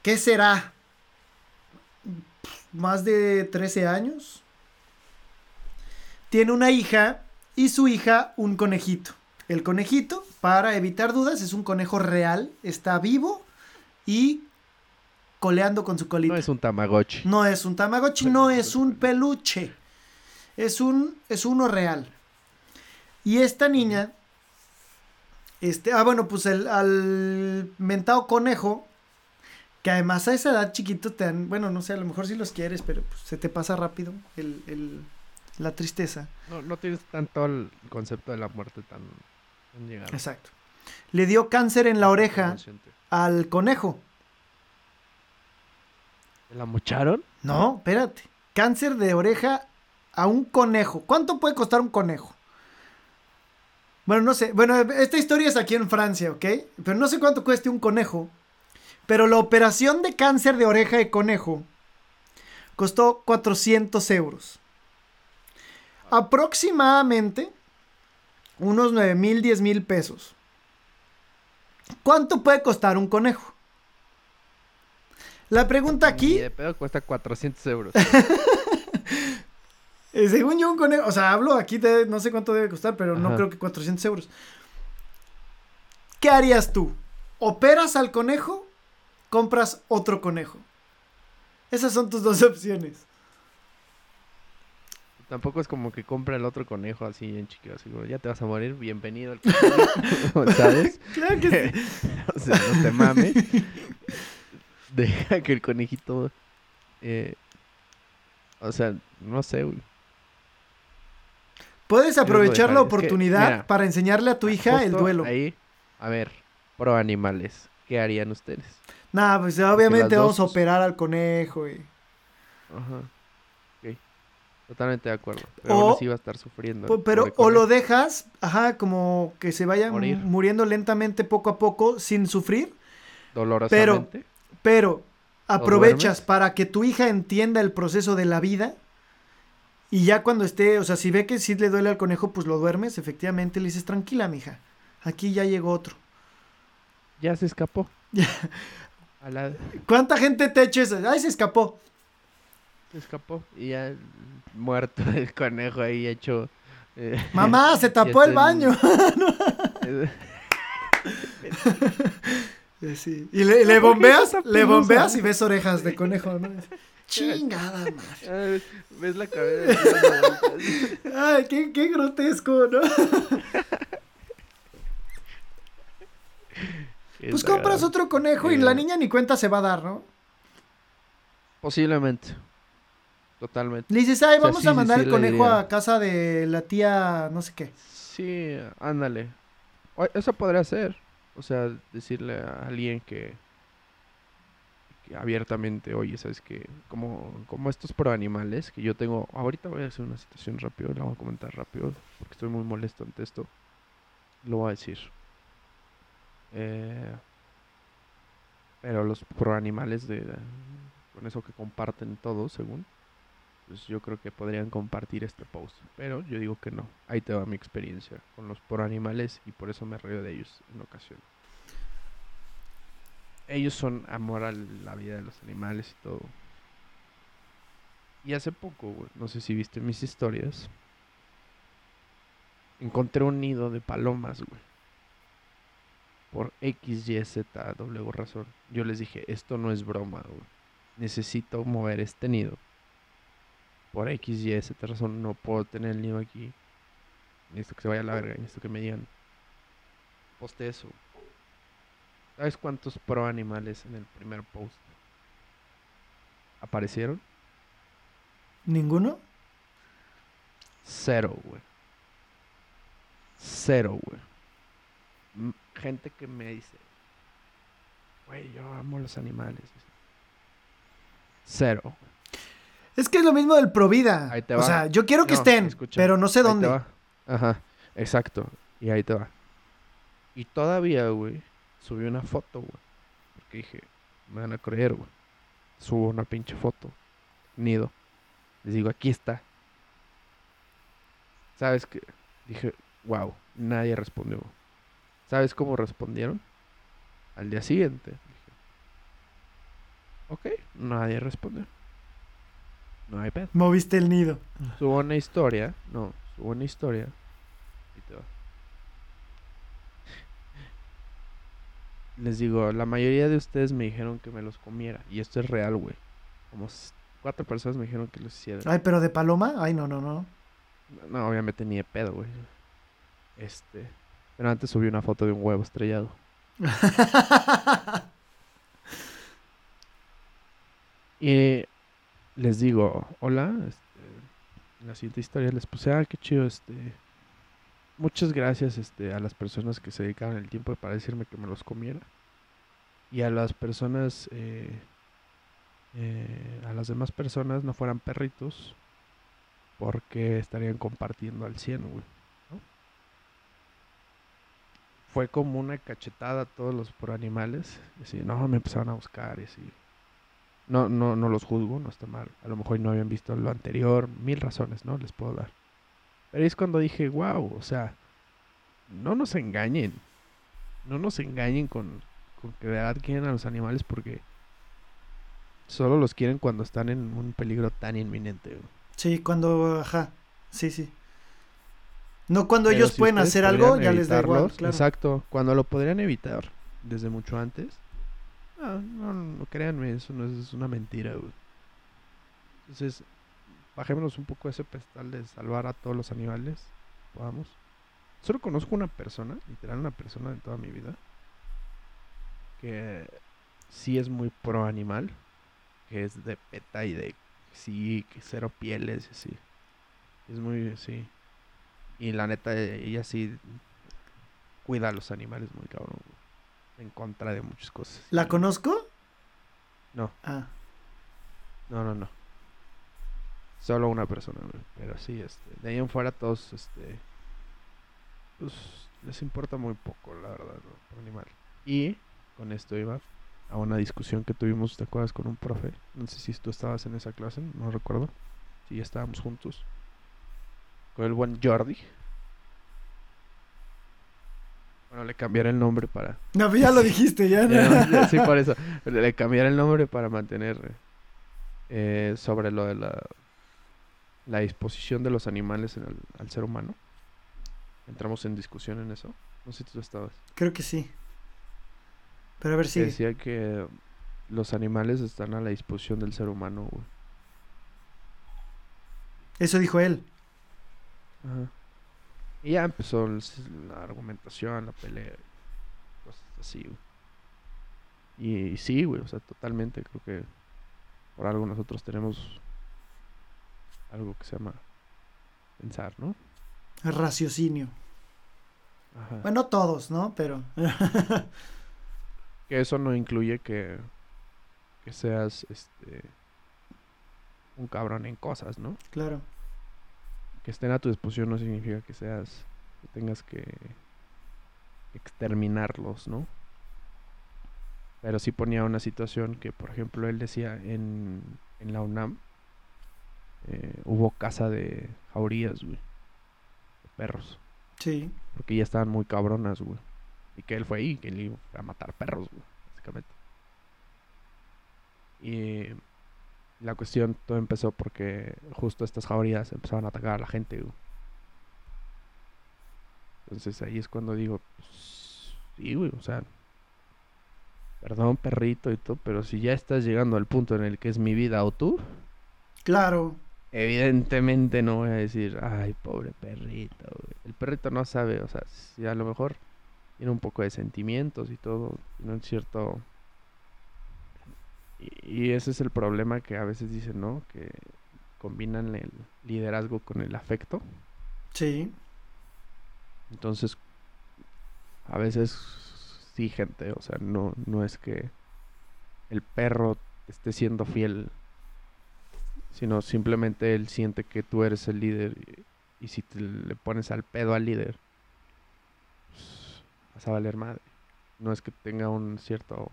¿qué será? Más de 13 años. Tiene una hija y su hija un conejito. El conejito, para evitar dudas, es un conejo real, está vivo y coleando con su colita. No es un tamagotchi. No es un Tamagotchi, no es un peluche. Es un es uno real. Y esta niña este, ah bueno, pues el al mentado conejo que además a esa edad chiquito te dan, bueno, no sé, a lo mejor si los quieres, pero pues, se te pasa rápido el, el- la tristeza. No, no tienes tanto el concepto de la muerte tan, Exacto. Le dio cáncer en la oreja al conejo. ¿Te la mocharon? No, espérate. Cáncer de oreja a un conejo. ¿Cuánto puede costar un conejo? Bueno, no sé. Bueno, esta historia es aquí en Francia, ¿ok? Pero no sé cuánto cueste un conejo. Pero la operación de cáncer de oreja de conejo costó 400 euros. Aproximadamente unos 9 mil, 10 mil pesos. ¿Cuánto puede costar un conejo? La pregunta aquí Ni de pedo cuesta 400 euros. Eh, según yo, un conejo, o sea, hablo aquí de no sé cuánto debe costar, pero no creo que 400 euros. ¿Qué harías tú? ¿Operas al conejo? ¿Compras otro conejo? Esas son tus dos opciones. Tampoco es como que compra el otro conejo así en chiquito, así como, ya te vas a morir, bienvenido al conejo", ¿sabes? Claro que sí. o sea, no te mames. Deja que el conejito, eh, o sea, no sé, güey. Puedes aprovechar la dejar. Es que, oportunidad mira, para enseñarle a tu hija el duelo. Ahí, a ver, pro animales, ¿qué harían ustedes? Nah, pues obviamente vamos a dos- operar al conejo. y- Ajá. Totalmente de acuerdo. Pero O- aún así va a estar sufriendo. Pero o lo dejas, ajá, como que se vaya Morir. muriendo lentamente poco a poco sin sufrir. dolorosamente. Pero aprovechas duermes? para que tu hija entienda el proceso de la vida. Y ya cuando esté, o sea, si ve que sí le duele al conejo, pues lo duermes, efectivamente, le dices, tranquila, mija. Aquí ya llegó otro. Ya se escapó. Ya. A la- ¿Cuánta gente te eches? Ay, se escapó. Escapó. Y ya muerto el conejo ahí hecho. eh, Mamá, se tapó el baño. eh, sí. Y le, le ¿por qué bombeas, le bombeas y ves orejas de conejo, ¿no? Chingada madre. ah, ves la cabeza. Ay, qué, qué grotesco, ¿no? Pues Es compras otro conejo y la niña ni cuenta se va a dar, ¿no? Posiblemente. Totalmente. Le dices, ay, O sea, vamos sí, a mandar sí, el conejo a casa de la tía, no sé qué. Sí, ándale. O- Eso podría ser. O sea, decirle a alguien que, que abiertamente, oye, ¿sabes qué? Como, como estos pro animales que yo tengo. Ahorita voy a hacer una situación rápido, la voy a comentar rápido, porque estoy muy molesto ante esto. Lo voy a decir. Eh, pero los pro animales de, con eso que comparten todos, según pues yo creo que podrían compartir este post. Pero yo digo que no. Ahí te va mi experiencia con los por animales y por eso me río de ellos en ocasiones. Ellos son amor a la vida de los animales y todo. Y hace poco, no sé si viste mis historias. Encontré un nido de palomas, güey. Por X, Y, Z, W razón. Yo les dije, esto no es broma, güey. Necesito mover este nido por X, Y, Z razón no puedo tener el nido aquí. Necesito que se vaya a la verga, necesito que me digan. Poste eso. ¿Sabes cuántos pro animales en el primer post aparecieron? ¿Ninguno? Cero, güey. Cero, güey. Gente que me dice, güey, yo amo los animales. Cero, güey. Es que es lo mismo del Provida. Ahí te va. O sea, yo quiero que estén, pero no sé dónde. Ajá, exacto. Y ahí te va. Y todavía, güey, subí una foto, güey. Porque dije, me van a creer, güey. Subo una pinche foto. Nido. Les digo, aquí está. ¿Sabes qué? Dije, wow, nadie respondió. ¿Sabes cómo respondieron? Al día siguiente. Dije, ok, nadie respondió. No hay pedo. Moviste el nido. Subo una historia. No, subo una historia. Y te va. Les digo, la mayoría de ustedes me dijeron que me los comiera. Y esto es real, güey. Como cuatro personas me dijeron que los hiciera. Ay, pero de paloma. Ay, no, no, no. No, obviamente ni de pedo, güey. Este. Pero antes subí una foto de un huevo estrellado. y les digo, hola, este, en la siguiente historia les puse, ah, qué chido, este, muchas gracias este, a las personas que se dedicaron el tiempo para decirme que me los comiera. Y a las personas, eh, eh, a las demás personas no fueran perritos, porque estarían compartiendo al 100, güey. Fue como una cachetada a todos los por animales. Y así, no, me empezaron a buscar y así. No, no, no los juzgo, no está mal. A lo mejor no habían visto lo anterior, mil razones, ¿no? Les puedo dar. Pero es cuando dije, wow, o sea, no nos engañen. No nos engañen con, con que de verdad quieren a los animales porque solo los quieren cuando están en un peligro tan inminente. Sí, cuando, ajá, sí, sí. No cuando ellos pueden hacer algo, ya les da igual. Exacto, cuando lo podrían evitar desde mucho antes, no, no, no, créanme, eso no es, una mentira, güey. Entonces, bajémonos un poco ese pestal de salvar a todos los animales. Podamos. Solo conozco una persona, literal una persona de toda mi vida, que sí es muy pro animal, que es de peta y de sí, que cero pieles y así. Es muy, sí. Y la neta, ella sí cuida a los animales muy cabrón, en contra de muchas cosas. ¿La conozco? No. Ah. No, no, no. Solo una persona, pero sí, este, de ahí en fuera todos, este, pues les importa muy poco, la verdad, ¿no? animal. Y con esto iba a una discusión que tuvimos, ¿te acuerdas? Con un profe. No sé si tú estabas en esa clase, no recuerdo. Si ya estábamos juntos. Con el buen Jordi. Bueno, le cambiaré el nombre para... No, pues ya lo dijiste, ya. no. sí, por eso. Le cambiaré el nombre para mantener eh, sobre lo de la, la disposición de los animales en el, al ser humano. Entramos en discusión en eso. No sé si tú estabas. Creo que sí. Pero a ver si... Decía que los animales están a la disposición del ser humano, güey. Eso dijo él. Ajá. Y ya empezó la argumentación, la pelea, cosas así, güey. Y, sí, güey, o sea, totalmente creo que por algo nosotros tenemos algo que se llama pensar, ¿no? Raciocinio. Bueno, todos, ¿no? Pero... que eso no incluye que, que seas este un cabrón en cosas, ¿no? Claro que estén a tu disposición no significa que seas, que tengas que exterminarlos, ¿no? Pero sí ponía una situación que, por ejemplo, él decía en, en la UNAM, eh, hubo caza de jaurías, güey. De perros. Sí. Porque ya estaban muy cabronas, güey. Y que él fue ahí, que él iba a matar perros, güey, básicamente. Y la cuestión, todo empezó porque justo estas jaurías empezaban a atacar a la gente, güey. Entonces ahí es cuando digo, pues, sí, güey, o sea, perdón, perrito y todo, pero si ya estás llegando al punto en el que es mi vida o tú, Claro. evidentemente no voy a decir, ay, pobre perrito, güey. El perrito no sabe, o sea, si a lo mejor tiene un poco de sentimientos y todo, tiene un cierto... Y, y ese es el problema que a veces dicen, ¿no? Que combinan el liderazgo con el afecto. Sí. Entonces, a veces sí, gente, o sea, no, no es que el perro esté siendo fiel, sino simplemente él siente que tú eres el líder y, y si te le pones al pedo al líder, pues, vas a valer madre. No es que tenga un cierto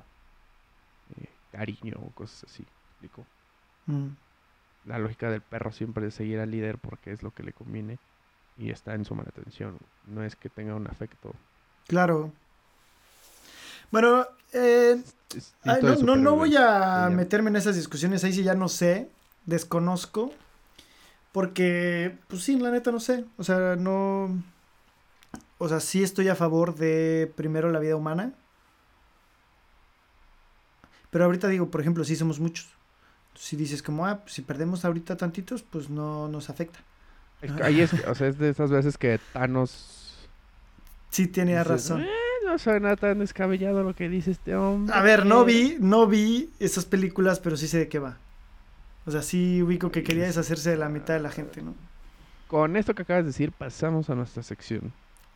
cariño o cosas así. Mm. La lógica del perro siempre es seguir al líder porque es lo que le conviene y está en su mala atención. No es que tenga un afecto. Claro. Bueno, eh, ay, no, no, no voy a meterme en esas discusiones, ahí sí ya no sé, desconozco, porque, pues sí, la neta no sé, o sea, no, o sea, sí estoy a favor de primero la vida humana, pero ahorita digo, por ejemplo, sí somos muchos, si dices como, ah, pues si perdemos ahorita tantitos, pues no nos afecta. Ahí es, o sea, es de esas veces que Thanos. Sí, tiene dices, razón. "Eh, no suena tan descabellado lo que dice este hombre. A ver, no vi, no vi esas películas, pero sí sé de qué va. O sea, sí ubico que quería deshacerse de la mitad de la gente, ¿no? Con esto que acabas de decir, pasamos a nuestra sección.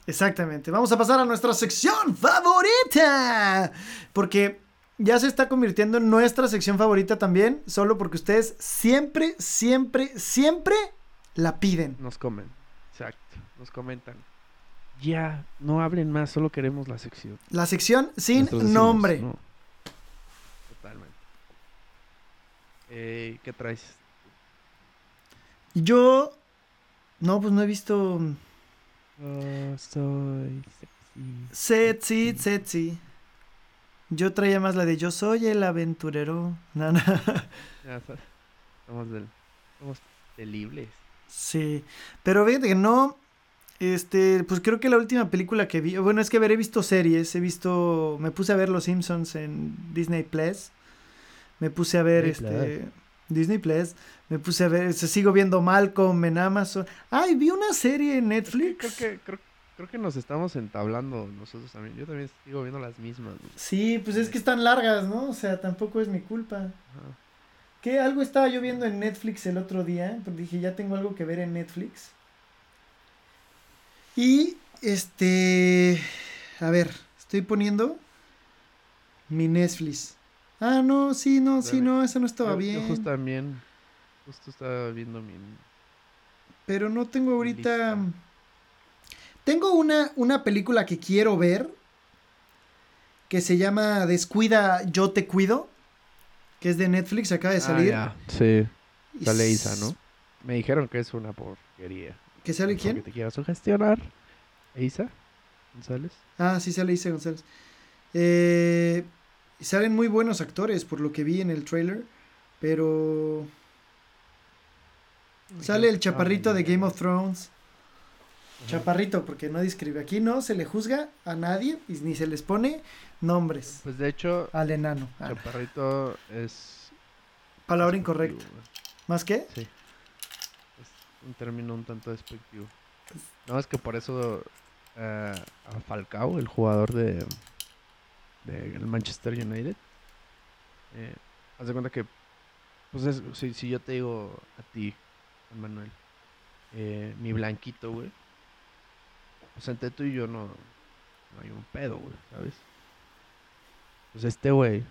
Exactamente. Vamos a pasar a nuestra sección favorita. Porque ya se está convirtiendo en nuestra sección favorita también, solo porque ustedes siempre, siempre, siempre la piden. Nos comen. Exacto. Nos comentan. Ya, no hablen más, solo queremos la sección. La sección sin nombre. "No". Totalmente. Eh, ¿Qué traes? Yo, no, pues no he visto Oh, soy sexy. Sexy, sexy. Yo traía más la de Yo soy el aventurero. No, no. Sabes, Somos del. Somos delibles. Sí, pero fíjate que no, este, pues creo que la última película que vi, bueno, es que haber he visto series, he visto, me puse a ver Los Simpsons en Disney Plus, me puse a ver, Disney este, Disney Plus, me puse a ver, se sigo viendo Malcolm en Amazon, ay, vi una serie en Netflix, Creo que, creo, creo que nos estamos entablando nosotros también. Yo también sigo viendo las mismas. güey. sí, pues es que están largas, ¿no? O sea, tampoco es mi culpa. Ajá. Que algo estaba yo viendo en Netflix el otro día, porque dije, ya tengo algo que ver en Netflix. Y este, a ver, estoy poniendo mi Netflix. Ah, no, sí, no, sí, no, eso no estaba Yo- bien. Yo justo también. Justo estaba viendo mi. Pero no tengo ahorita. Lista. Tengo una, una película que quiero ver. Que se llama Descuida, yo te cuido. Que es de Netflix, acaba de salir. Ah, ya. Sí. Sale Isa, ¿no? Me dijeron que es una porquería. ¿Que sale quién? te quiero sugestionar. Isa González. Ah, sí sale Isa González. Eh, y salen muy buenos actores por lo que vi en el trailer. Pero sale el chaparrito de Game of Thrones. Chaparrito, porque no describe. Aquí no se le juzga a nadie y ni se les pone nombres Pues de hecho, al enano. Ah. Chaparrito es. palabra incorrecta. ¿Más qué? Sí. Es un término un tanto despectivo. No, es que por eso eh, a Falcao, el jugador de, de el Manchester United, eh, haz de cuenta que, pues es- si, si yo te digo a ti, Manuel, eh, mi blanquito, güey, pues entre tú y yo no, no hay un pedo, güey, ¿sabes? Pues este güey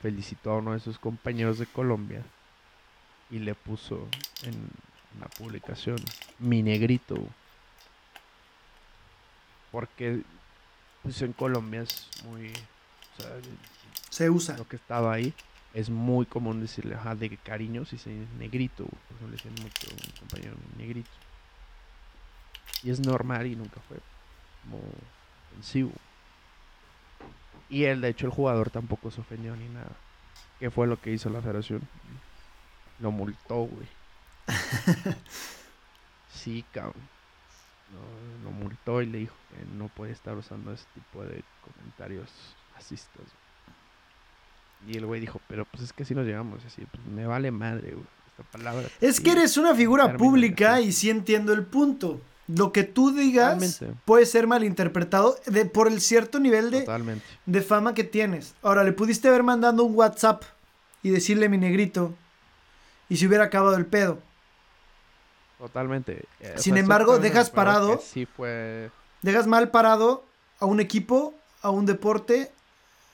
felicitó a uno de sus compañeros de Colombia y le puso en la publicación mi negrito. Porque pues en Colombia es muy o sea, Se usa. lo que estaba ahí es muy común decirle, ajá, de cariño si se negrito, güey. Por eso le decían mucho a un compañero negrito. Y es normal y nunca fue como ofensivo. Y él, de hecho, el jugador tampoco se ofendió ni nada. ¿Qué fue lo que hizo la federación? Lo multó, güey. sí, cabrón. Lo, lo multó y le dijo que no puede estar usando ese tipo de comentarios racistas. Y el güey dijo, pero pues es que así nos llegamos. Así, pues me vale madre, güey. Esta palabra. Es que eres una figura pública y sí entiendo el punto. Lo que tú digas Totalmente. puede ser malinterpretado de, por el cierto nivel de, Totalmente. de fama que tienes. Ahora, le pudiste haber mandado un WhatsApp y decirle mi negrito y se hubiera acabado el pedo. Totalmente. Eh, o Sin sea, embargo, dejas parado- Sí fue... Dejas mal parado a un equipo, a un deporte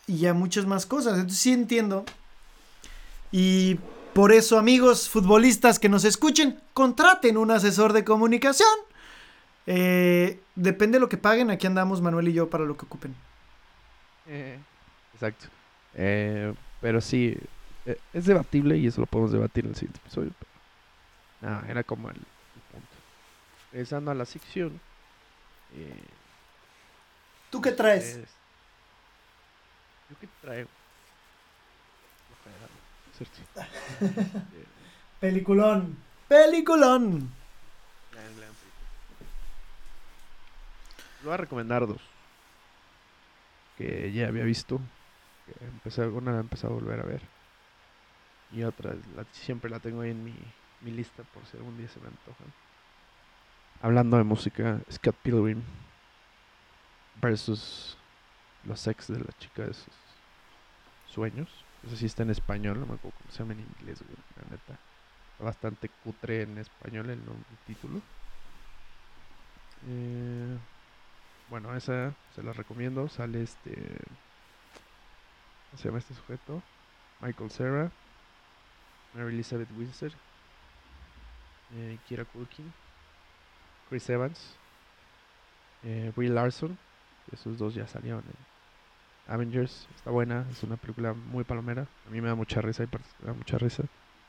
y a muchas más cosas. Entonces sí entiendo. Y por eso, amigos futbolistas que nos escuchen, contraten un asesor de comunicación. Eh, depende de lo que paguen. Aquí andamos Manuel y yo para lo que ocupen. Eh, exacto. Eh, pero sí, eh, es debatible y eso lo podemos debatir en el siguiente episodio. Pero, no, era como el, el punto. Regresando a la sección. eh, ¿Tú qué traes? es- ¿Yo qué traigo? Peliculón. Peliculón. Voy a recomendar dos. Que ya había visto. Que empecé, una la a volver a ver. Y otra, siempre la tengo ahí en mi, mi lista por si algún día se me antojan. Hablando de música, Scott Pilgrim versus los ex de la chica de sus sueños. Eso sí está en español, no me acuerdo cómo se llama en inglés, güey, la neta. Está bastante cutre en español el, nom- el título. Eh, bueno, esa se la recomiendo. Sale este. ¿Cómo se llama este sujeto? Michael Cera. Mary Elizabeth Windsor. Eh, Kira Culkin. Chris Evans. Eh, Brie Larson. Esos dos ya salieron en Avengers. Está buena. Es una película muy palomera. A mí me da mucha risa y da mucha risa.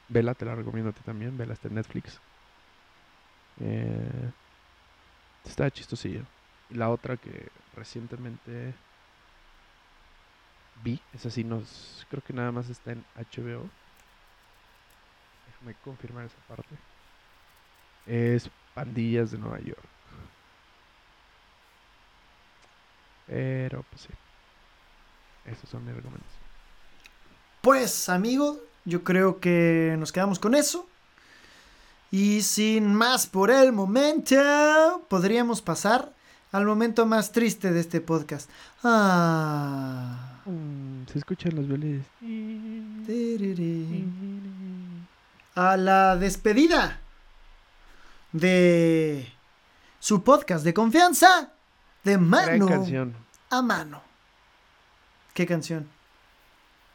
Vela, te la recomiendo a ti también. Vela está en Netflix. Eh, está chistosilla. Y la otra que recientemente vi, esa sí nos, creo que nada más está en HBO. Déjame confirmar esa parte. Es Pandillas de Nueva York. Pero pues sí. Esas son mis recomendaciones. Pues, amigo, yo creo que nos quedamos con eso. Y sin más por el momento, podríamos pasar al momento más triste de este podcast. Ah. Mm, se escuchan los violines. A la despedida de su podcast de confianza de mano canción. a mano. ¿Qué canción?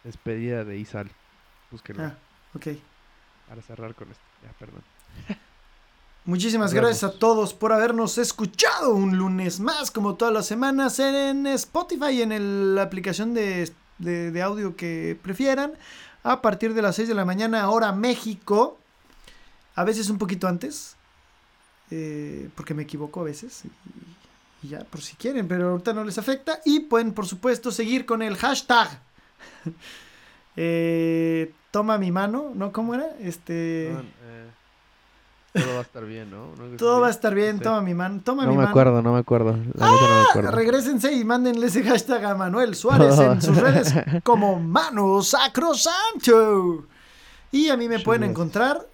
Despedida de Isal. Búsquenlo. Ah, ok. Para cerrar con esto. Ya, perdón. Muchísimas gracias a todos por habernos escuchado un lunes más, como todas las semanas, en Spotify en el- la aplicación de, de- de audio que prefieran. A partir de las 6 de la mañana, hora México. A veces un poquito antes, eh, porque me equivoco a veces. Y, y ya, por si quieren, pero ahorita no les afecta. Y pueden, por supuesto, seguir con el hashtag. eh, toma mi mano, ¿no? ¿Cómo era? Este. Eh, todo va a estar bien, ¿no? ¿No? Todo va a estar bien, Sí. toma mi mano, toma No mi me mano. acuerdo, no me acuerdo. La neta no me acuerdo. Regrésense y mándenle ese hashtag a Manuel Suárez en sus redes como Mano Sacrosanto. Y a mí me pueden encontrar,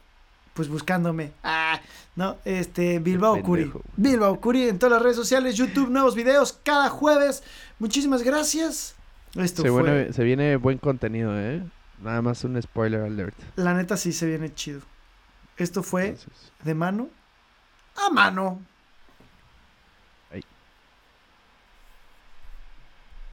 pues buscándome. Ah, no, este, Bilbao Curi. Bilbao Curi en todas las redes sociales, YouTube, nuevos videos cada jueves. Muchísimas gracias. Esto Se, fue, viene, se viene buen contenido, ¿eh? Nada más un spoiler alert. la neta sí se viene chido. Esto fue de mano a mano.